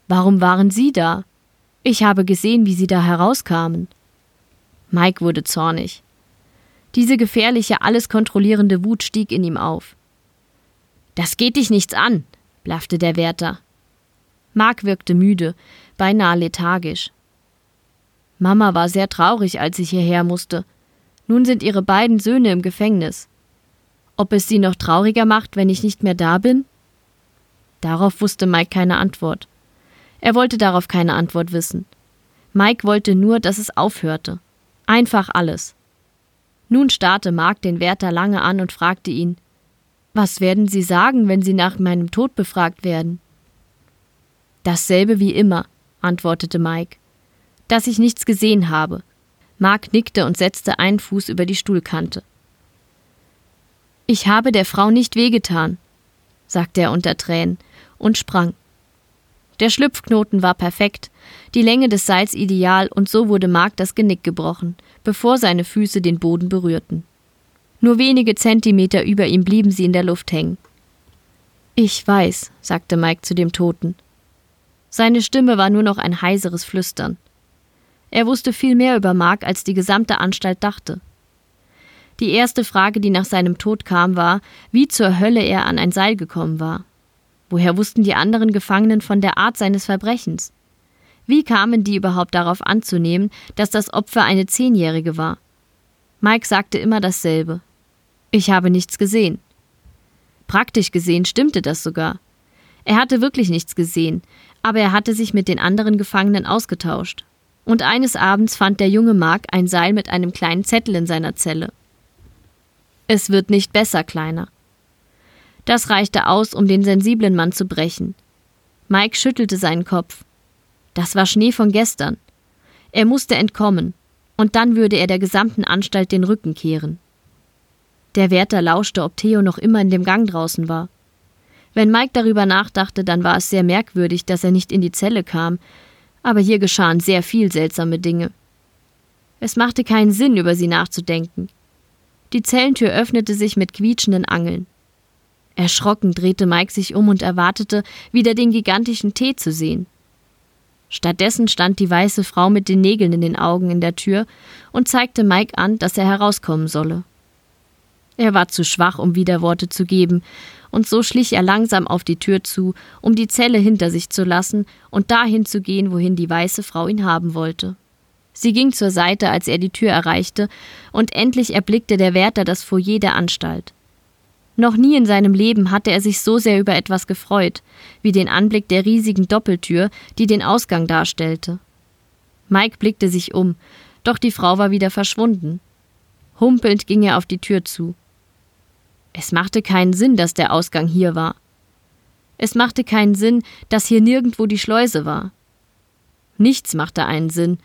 Warum waren Sie da? Ich habe gesehen, wie Sie da herauskamen. Mike wurde zornig. Diese gefährliche, alles kontrollierende Wut stieg in ihm auf. Das geht dich nichts an, blaffte der Wärter. Mark wirkte müde, beinahe lethargisch. Mama war sehr traurig, als ich hierher musste. Nun sind ihre beiden Söhne im Gefängnis. Ob es sie noch trauriger macht, wenn ich nicht mehr da bin? Darauf wusste Mike keine Antwort. Er wollte darauf keine Antwort wissen. Mike wollte nur, dass es aufhörte. Einfach alles. Nun starrte Mark den Wärter lange an und fragte ihn Was werden Sie sagen, wenn Sie nach meinem Tod befragt werden? Dasselbe wie immer, antwortete Mike. Dass ich nichts gesehen habe. Mark nickte und setzte einen Fuß über die Stuhlkante. Ich habe der Frau nicht wehgetan, sagte er unter Tränen und sprang. Der Schlüpfknoten war perfekt, die Länge des Seils ideal und so wurde Mark das Genick gebrochen, bevor seine Füße den Boden berührten. Nur wenige Zentimeter über ihm blieben sie in der Luft hängen. Ich weiß, sagte Mike zu dem Toten. Seine Stimme war nur noch ein heiseres Flüstern. Er wusste viel mehr über Mark, als die gesamte Anstalt dachte. Die erste Frage, die nach seinem Tod kam, war, wie zur Hölle er an ein Seil gekommen war. Woher wussten die anderen Gefangenen von der Art seines Verbrechens? Wie kamen die überhaupt darauf anzunehmen, dass das Opfer eine Zehnjährige war? Mike sagte immer dasselbe. Ich habe nichts gesehen. Praktisch gesehen stimmte das sogar. Er hatte wirklich nichts gesehen, aber er hatte sich mit den anderen Gefangenen ausgetauscht. Und eines Abends fand der junge Mark ein Seil mit einem kleinen Zettel in seiner Zelle. Es wird nicht besser, Kleiner. Das reichte aus, um den sensiblen Mann zu brechen. Mike schüttelte seinen Kopf. Das war Schnee von gestern. Er musste entkommen, und dann würde er der gesamten Anstalt den Rücken kehren. Der Wärter lauschte, ob Theo noch immer in dem Gang draußen war. Wenn Mike darüber nachdachte, dann war es sehr merkwürdig, dass er nicht in die Zelle kam, aber hier geschahen sehr viel seltsame Dinge. Es machte keinen Sinn, über sie nachzudenken. Die Zellentür öffnete sich mit quietschenden Angeln. Erschrocken drehte Mike sich um und erwartete, wieder den gigantischen Tee zu sehen. Stattdessen stand die weiße Frau mit den Nägeln in den Augen in der Tür und zeigte Mike an, dass er herauskommen solle. Er war zu schwach, um Widerworte zu geben, und so schlich er langsam auf die Tür zu, um die Zelle hinter sich zu lassen und dahin zu gehen, wohin die weiße Frau ihn haben wollte. Sie ging zur Seite, als er die Tür erreichte, und endlich erblickte der Wärter das Foyer der Anstalt. Noch nie in seinem Leben hatte er sich so sehr über etwas gefreut, wie den Anblick der riesigen Doppeltür, die den Ausgang darstellte. Mike blickte sich um, doch die Frau war wieder verschwunden. Humpelnd ging er auf die Tür zu. Es machte keinen Sinn, dass der Ausgang hier war. Es machte keinen Sinn, dass hier nirgendwo die Schleuse war. Nichts machte einen Sinn,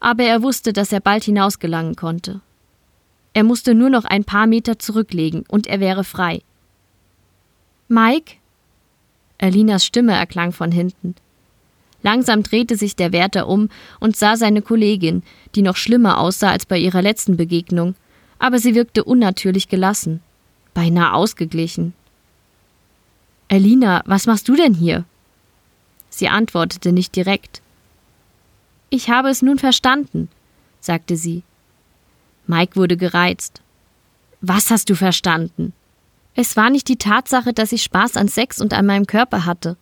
aber er wusste, dass er bald hinausgelangen konnte. Er musste nur noch ein paar Meter zurücklegen und er wäre frei. Mike? Erlinas Stimme erklang von hinten. Langsam drehte sich der Wärter um und sah seine Kollegin, die noch schlimmer aussah als bei ihrer letzten Begegnung, aber sie wirkte unnatürlich gelassen, beinahe ausgeglichen. Erlina, was machst du denn hier? Sie antwortete nicht direkt. Ich habe es nun verstanden, sagte sie. Mike wurde gereizt. Was hast du verstanden? Es war nicht die Tatsache, dass ich Spaß an Sex und an meinem Körper hatte.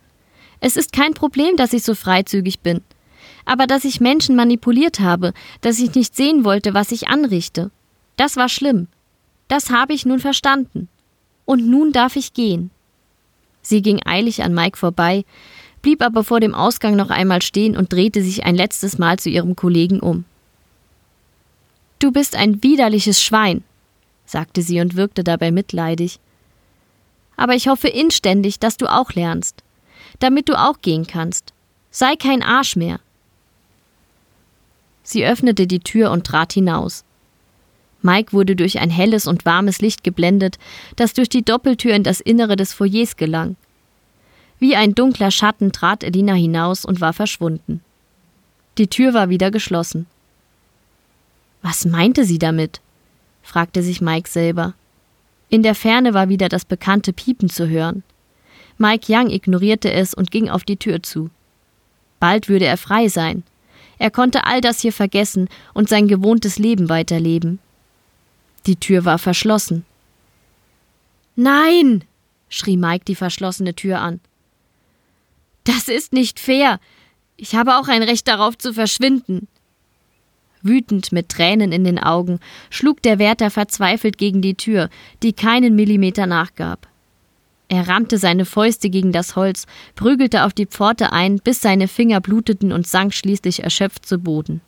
Es ist kein Problem, dass ich so freizügig bin. Aber dass ich Menschen manipuliert habe, dass ich nicht sehen wollte, was ich anrichte. Das war schlimm. Das habe ich nun verstanden. Und nun darf ich gehen. Sie ging eilig an Mike vorbei, blieb aber vor dem Ausgang noch einmal stehen und drehte sich ein letztes Mal zu ihrem Kollegen um. Du bist ein widerliches Schwein, sagte sie und wirkte dabei mitleidig. Aber ich hoffe inständig, dass du auch lernst, damit du auch gehen kannst. Sei kein Arsch mehr. Sie öffnete die Tür und trat hinaus. Mike wurde durch ein helles und warmes Licht geblendet, das durch die Doppeltür in das Innere des Foyers gelang. Wie ein dunkler Schatten trat Elina hinaus und war verschwunden. Die Tür war wieder geschlossen. Was meinte sie damit? fragte sich Mike selber. In der Ferne war wieder das bekannte Piepen zu hören. Mike Young ignorierte es und ging auf die Tür zu. Bald würde er frei sein. Er konnte all das hier vergessen und sein gewohntes Leben weiterleben. Die Tür war verschlossen. Nein! schrie Mike die verschlossene Tür an. Das ist nicht fair. Ich habe auch ein Recht darauf zu verschwinden. Wütend mit Tränen in den Augen schlug der Wärter verzweifelt gegen die Tür, die keinen Millimeter nachgab. Er rammte seine Fäuste gegen das Holz, prügelte auf die Pforte ein, bis seine Finger bluteten und sank schließlich erschöpft zu Boden.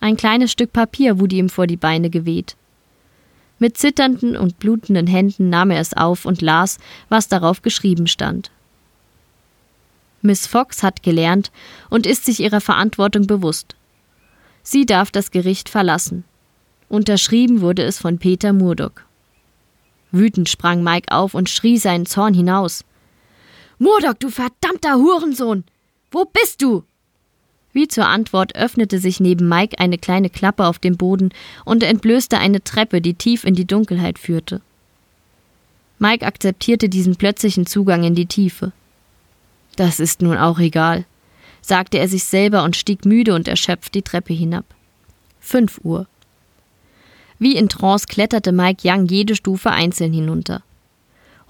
Ein kleines Stück Papier wurde ihm vor die Beine geweht. Mit zitternden und blutenden Händen nahm er es auf und las, was darauf geschrieben stand. Miss Fox hat gelernt und ist sich ihrer Verantwortung bewusst. Sie darf das Gericht verlassen. Unterschrieben wurde es von Peter Murdoch. Wütend sprang Mike auf und schrie seinen Zorn hinaus. Murdoch, du verdammter Hurensohn! Wo bist du? Wie zur Antwort öffnete sich neben Mike eine kleine Klappe auf dem Boden und entblößte eine Treppe, die tief in die Dunkelheit führte. Mike akzeptierte diesen plötzlichen Zugang in die Tiefe. Das ist nun auch egal sagte er sich selber und stieg müde und erschöpft die Treppe hinab. Fünf Uhr. Wie in Trance kletterte Mike Young jede Stufe einzeln hinunter.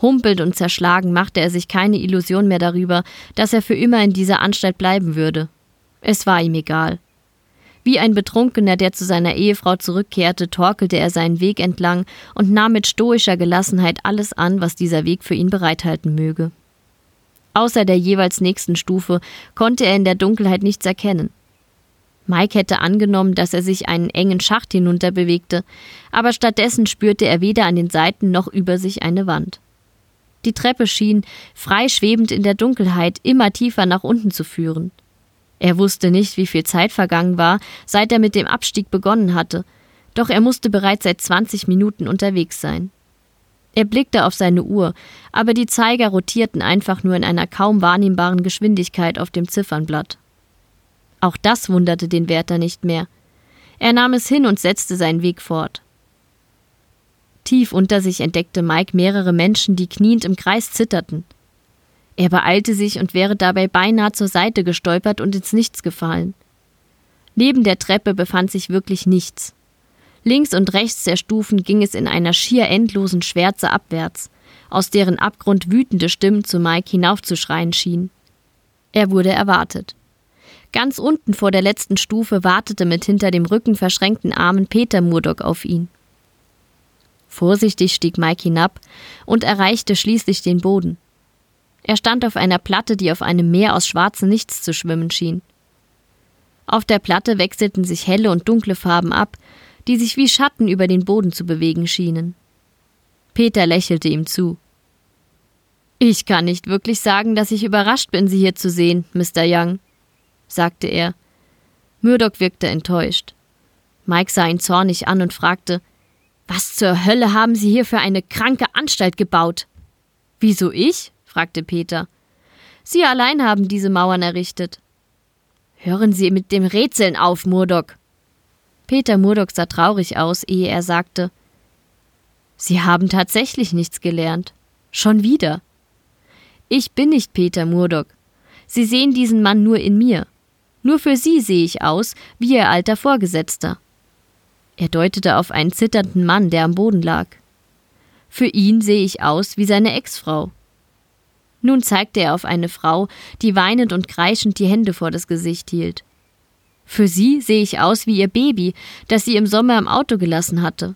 Humpelnd und zerschlagen machte er sich keine Illusion mehr darüber, dass er für immer in dieser Anstalt bleiben würde. Es war ihm egal. Wie ein Betrunkener, der zu seiner Ehefrau zurückkehrte, torkelte er seinen Weg entlang und nahm mit stoischer Gelassenheit alles an, was dieser Weg für ihn bereithalten möge. Außer der jeweils nächsten Stufe konnte er in der Dunkelheit nichts erkennen. Mike hätte angenommen, dass er sich einen engen Schacht hinunter bewegte, aber stattdessen spürte er weder an den Seiten noch über sich eine Wand. Die Treppe schien, frei schwebend in der Dunkelheit, immer tiefer nach unten zu führen. Er wusste nicht, wie viel Zeit vergangen war, seit er mit dem Abstieg begonnen hatte, doch er musste bereits seit 20 Minuten unterwegs sein. Er blickte auf seine Uhr, aber die Zeiger rotierten einfach nur in einer kaum wahrnehmbaren Geschwindigkeit auf dem Ziffernblatt. Auch das wunderte den Wärter nicht mehr. Er nahm es hin und setzte seinen Weg fort. Tief unter sich entdeckte Mike mehrere Menschen, die kniend im Kreis zitterten. Er beeilte sich und wäre dabei beinahe zur Seite gestolpert und ins Nichts gefallen. Neben der Treppe befand sich wirklich nichts. Links und rechts der Stufen ging es in einer schier endlosen Schwärze abwärts, aus deren Abgrund wütende Stimmen zu Mike hinaufzuschreien schienen. Er wurde erwartet. Ganz unten vor der letzten Stufe wartete mit hinter dem Rücken verschränkten Armen Peter Murdock auf ihn. Vorsichtig stieg Mike hinab und erreichte schließlich den Boden. Er stand auf einer Platte, die auf einem Meer aus schwarzem Nichts zu schwimmen schien. Auf der Platte wechselten sich helle und dunkle Farben ab, die sich wie Schatten über den Boden zu bewegen schienen. Peter lächelte ihm zu. Ich kann nicht wirklich sagen, dass ich überrascht bin, Sie hier zu sehen, Mr. Young, sagte er. Murdoch wirkte enttäuscht. Mike sah ihn zornig an und fragte, was zur Hölle haben Sie hier für eine kranke Anstalt gebaut? Wieso ich? fragte Peter. Sie allein haben diese Mauern errichtet. Hören Sie mit dem Rätseln auf, Murdoch, Peter Murdoch sah traurig aus, ehe er sagte Sie haben tatsächlich nichts gelernt. Schon wieder. Ich bin nicht Peter Murdoch. Sie sehen diesen Mann nur in mir. Nur für Sie sehe ich aus wie Ihr alter Vorgesetzter. Er deutete auf einen zitternden Mann, der am Boden lag. Für ihn sehe ich aus wie seine Ex-Frau. Nun zeigte er auf eine Frau, die weinend und kreischend die Hände vor das Gesicht hielt. Für sie sehe ich aus wie ihr Baby, das sie im Sommer im Auto gelassen hatte.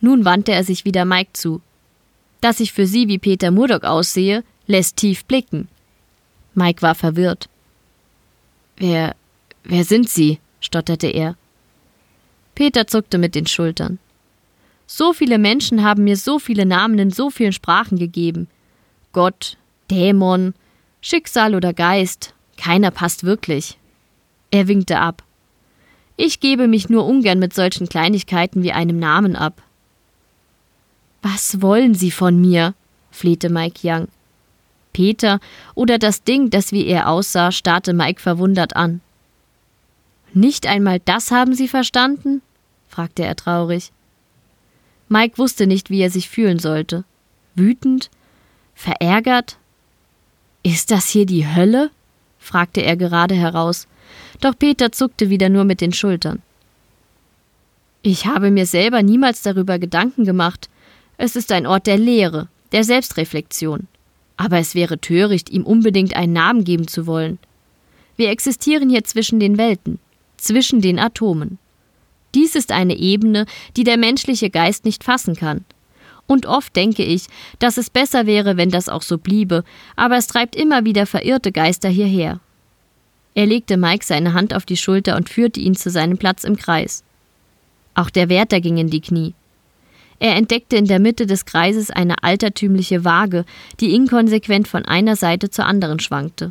Nun wandte er sich wieder Mike zu. Dass ich für sie wie Peter Murdoch aussehe, lässt tief blicken. Mike war verwirrt. Wer, wer sind Sie? stotterte er. Peter zuckte mit den Schultern. So viele Menschen haben mir so viele Namen in so vielen Sprachen gegeben. Gott, Dämon, Schicksal oder Geist, keiner passt wirklich. Er winkte ab. Ich gebe mich nur ungern mit solchen Kleinigkeiten wie einem Namen ab. Was wollen Sie von mir? flehte Mike Young. Peter oder das Ding, das wie er aussah, starrte Mike verwundert an. Nicht einmal das haben Sie verstanden? fragte er traurig. Mike wusste nicht, wie er sich fühlen sollte. Wütend? Verärgert? Ist das hier die Hölle? fragte er gerade heraus, doch Peter zuckte wieder nur mit den Schultern. Ich habe mir selber niemals darüber Gedanken gemacht. Es ist ein Ort der Lehre, der Selbstreflexion. Aber es wäre töricht, ihm unbedingt einen Namen geben zu wollen. Wir existieren hier zwischen den Welten, zwischen den Atomen. Dies ist eine Ebene, die der menschliche Geist nicht fassen kann. Und oft denke ich, dass es besser wäre, wenn das auch so bliebe, aber es treibt immer wieder verirrte Geister hierher. Er legte Mike seine Hand auf die Schulter und führte ihn zu seinem Platz im Kreis. Auch der Wärter ging in die Knie. Er entdeckte in der Mitte des Kreises eine altertümliche Waage, die inkonsequent von einer Seite zur anderen schwankte.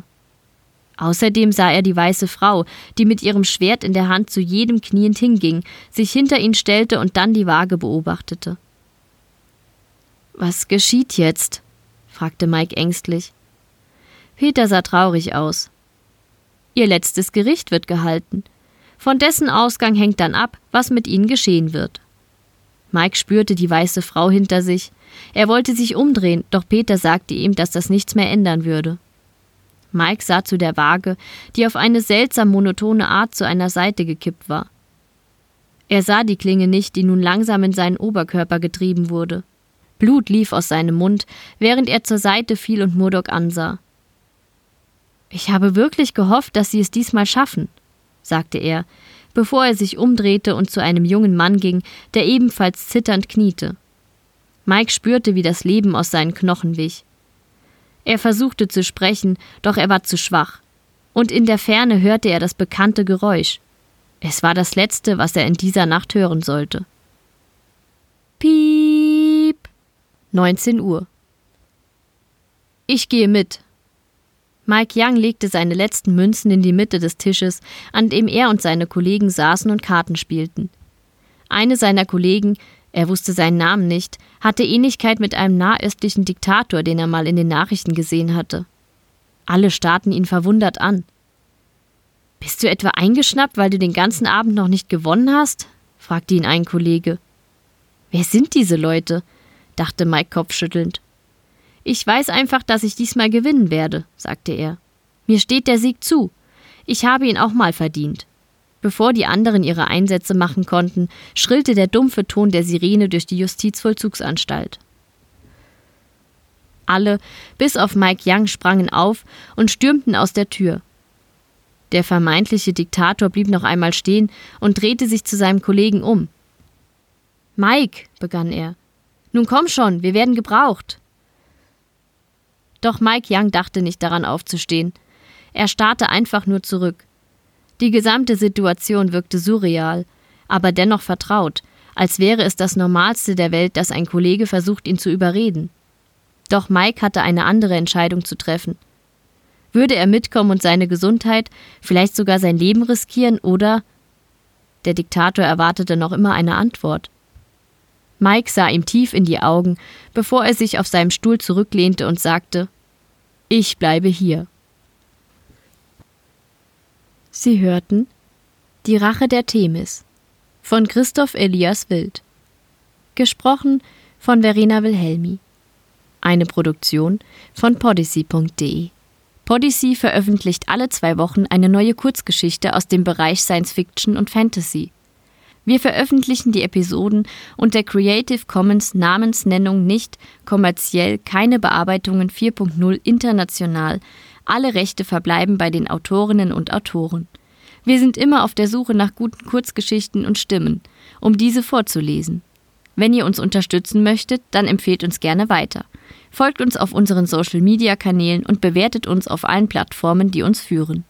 Außerdem sah er die weiße Frau, die mit ihrem Schwert in der Hand zu jedem kniend hinging, sich hinter ihn stellte und dann die Waage beobachtete. Was geschieht jetzt? fragte Mike ängstlich. Peter sah traurig aus. Ihr letztes Gericht wird gehalten. Von dessen Ausgang hängt dann ab, was mit ihnen geschehen wird. Mike spürte die weiße Frau hinter sich. Er wollte sich umdrehen, doch Peter sagte ihm, dass das nichts mehr ändern würde. Mike sah zu der Waage, die auf eine seltsam monotone Art zu einer Seite gekippt war. Er sah die Klinge nicht, die nun langsam in seinen Oberkörper getrieben wurde. Blut lief aus seinem Mund, während er zur Seite fiel und Murdoch ansah. Ich habe wirklich gehofft, dass Sie es diesmal schaffen, sagte er, bevor er sich umdrehte und zu einem jungen Mann ging, der ebenfalls zitternd kniete. Mike spürte, wie das Leben aus seinen Knochen wich. Er versuchte zu sprechen, doch er war zu schwach. Und in der Ferne hörte er das bekannte Geräusch. Es war das letzte, was er in dieser Nacht hören sollte. Piep. 19 Uhr. Ich gehe mit, Mike Young legte seine letzten Münzen in die Mitte des Tisches, an dem er und seine Kollegen saßen und Karten spielten. Eine seiner Kollegen, er wusste seinen Namen nicht, hatte Ähnlichkeit mit einem nahöstlichen Diktator, den er mal in den Nachrichten gesehen hatte. Alle starrten ihn verwundert an. Bist du etwa eingeschnappt, weil du den ganzen Abend noch nicht gewonnen hast? fragte ihn ein Kollege. Wer sind diese Leute? dachte Mike kopfschüttelnd. Ich weiß einfach, dass ich diesmal gewinnen werde, sagte er. Mir steht der Sieg zu. Ich habe ihn auch mal verdient. Bevor die anderen ihre Einsätze machen konnten, schrillte der dumpfe Ton der Sirene durch die Justizvollzugsanstalt. Alle, bis auf Mike Young, sprangen auf und stürmten aus der Tür. Der vermeintliche Diktator blieb noch einmal stehen und drehte sich zu seinem Kollegen um. Mike, begann er. Nun komm schon, wir werden gebraucht. Doch Mike Young dachte nicht daran aufzustehen. Er starrte einfach nur zurück. Die gesamte Situation wirkte surreal, aber dennoch vertraut, als wäre es das Normalste der Welt, dass ein Kollege versucht, ihn zu überreden. Doch Mike hatte eine andere Entscheidung zu treffen. Würde er mitkommen und seine Gesundheit, vielleicht sogar sein Leben riskieren oder der Diktator erwartete noch immer eine Antwort. Mike sah ihm tief in die Augen, bevor er sich auf seinem Stuhl zurücklehnte und sagte Ich bleibe hier. Sie hörten Die Rache der Themis von Christoph Elias Wild. Gesprochen von Verena Wilhelmi. Eine Produktion von podyssey.de. Podyssey veröffentlicht alle zwei Wochen eine neue Kurzgeschichte aus dem Bereich Science Fiction und Fantasy. Wir veröffentlichen die Episoden unter Creative Commons Namensnennung nicht, kommerziell, keine Bearbeitungen 4.0 international. Alle Rechte verbleiben bei den Autorinnen und Autoren. Wir sind immer auf der Suche nach guten Kurzgeschichten und Stimmen, um diese vorzulesen. Wenn ihr uns unterstützen möchtet, dann empfehlt uns gerne weiter – folgt uns auf unseren Social-Media-Kanälen und bewertet uns auf allen Plattformen, die uns führen.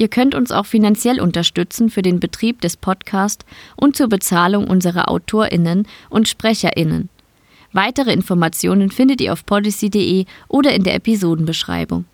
Ihr könnt uns auch finanziell unterstützen für den Betrieb des Podcasts und zur Bezahlung unserer AutorInnen und SprecherInnen. Weitere Informationen findet ihr auf policy.de oder in der Episodenbeschreibung.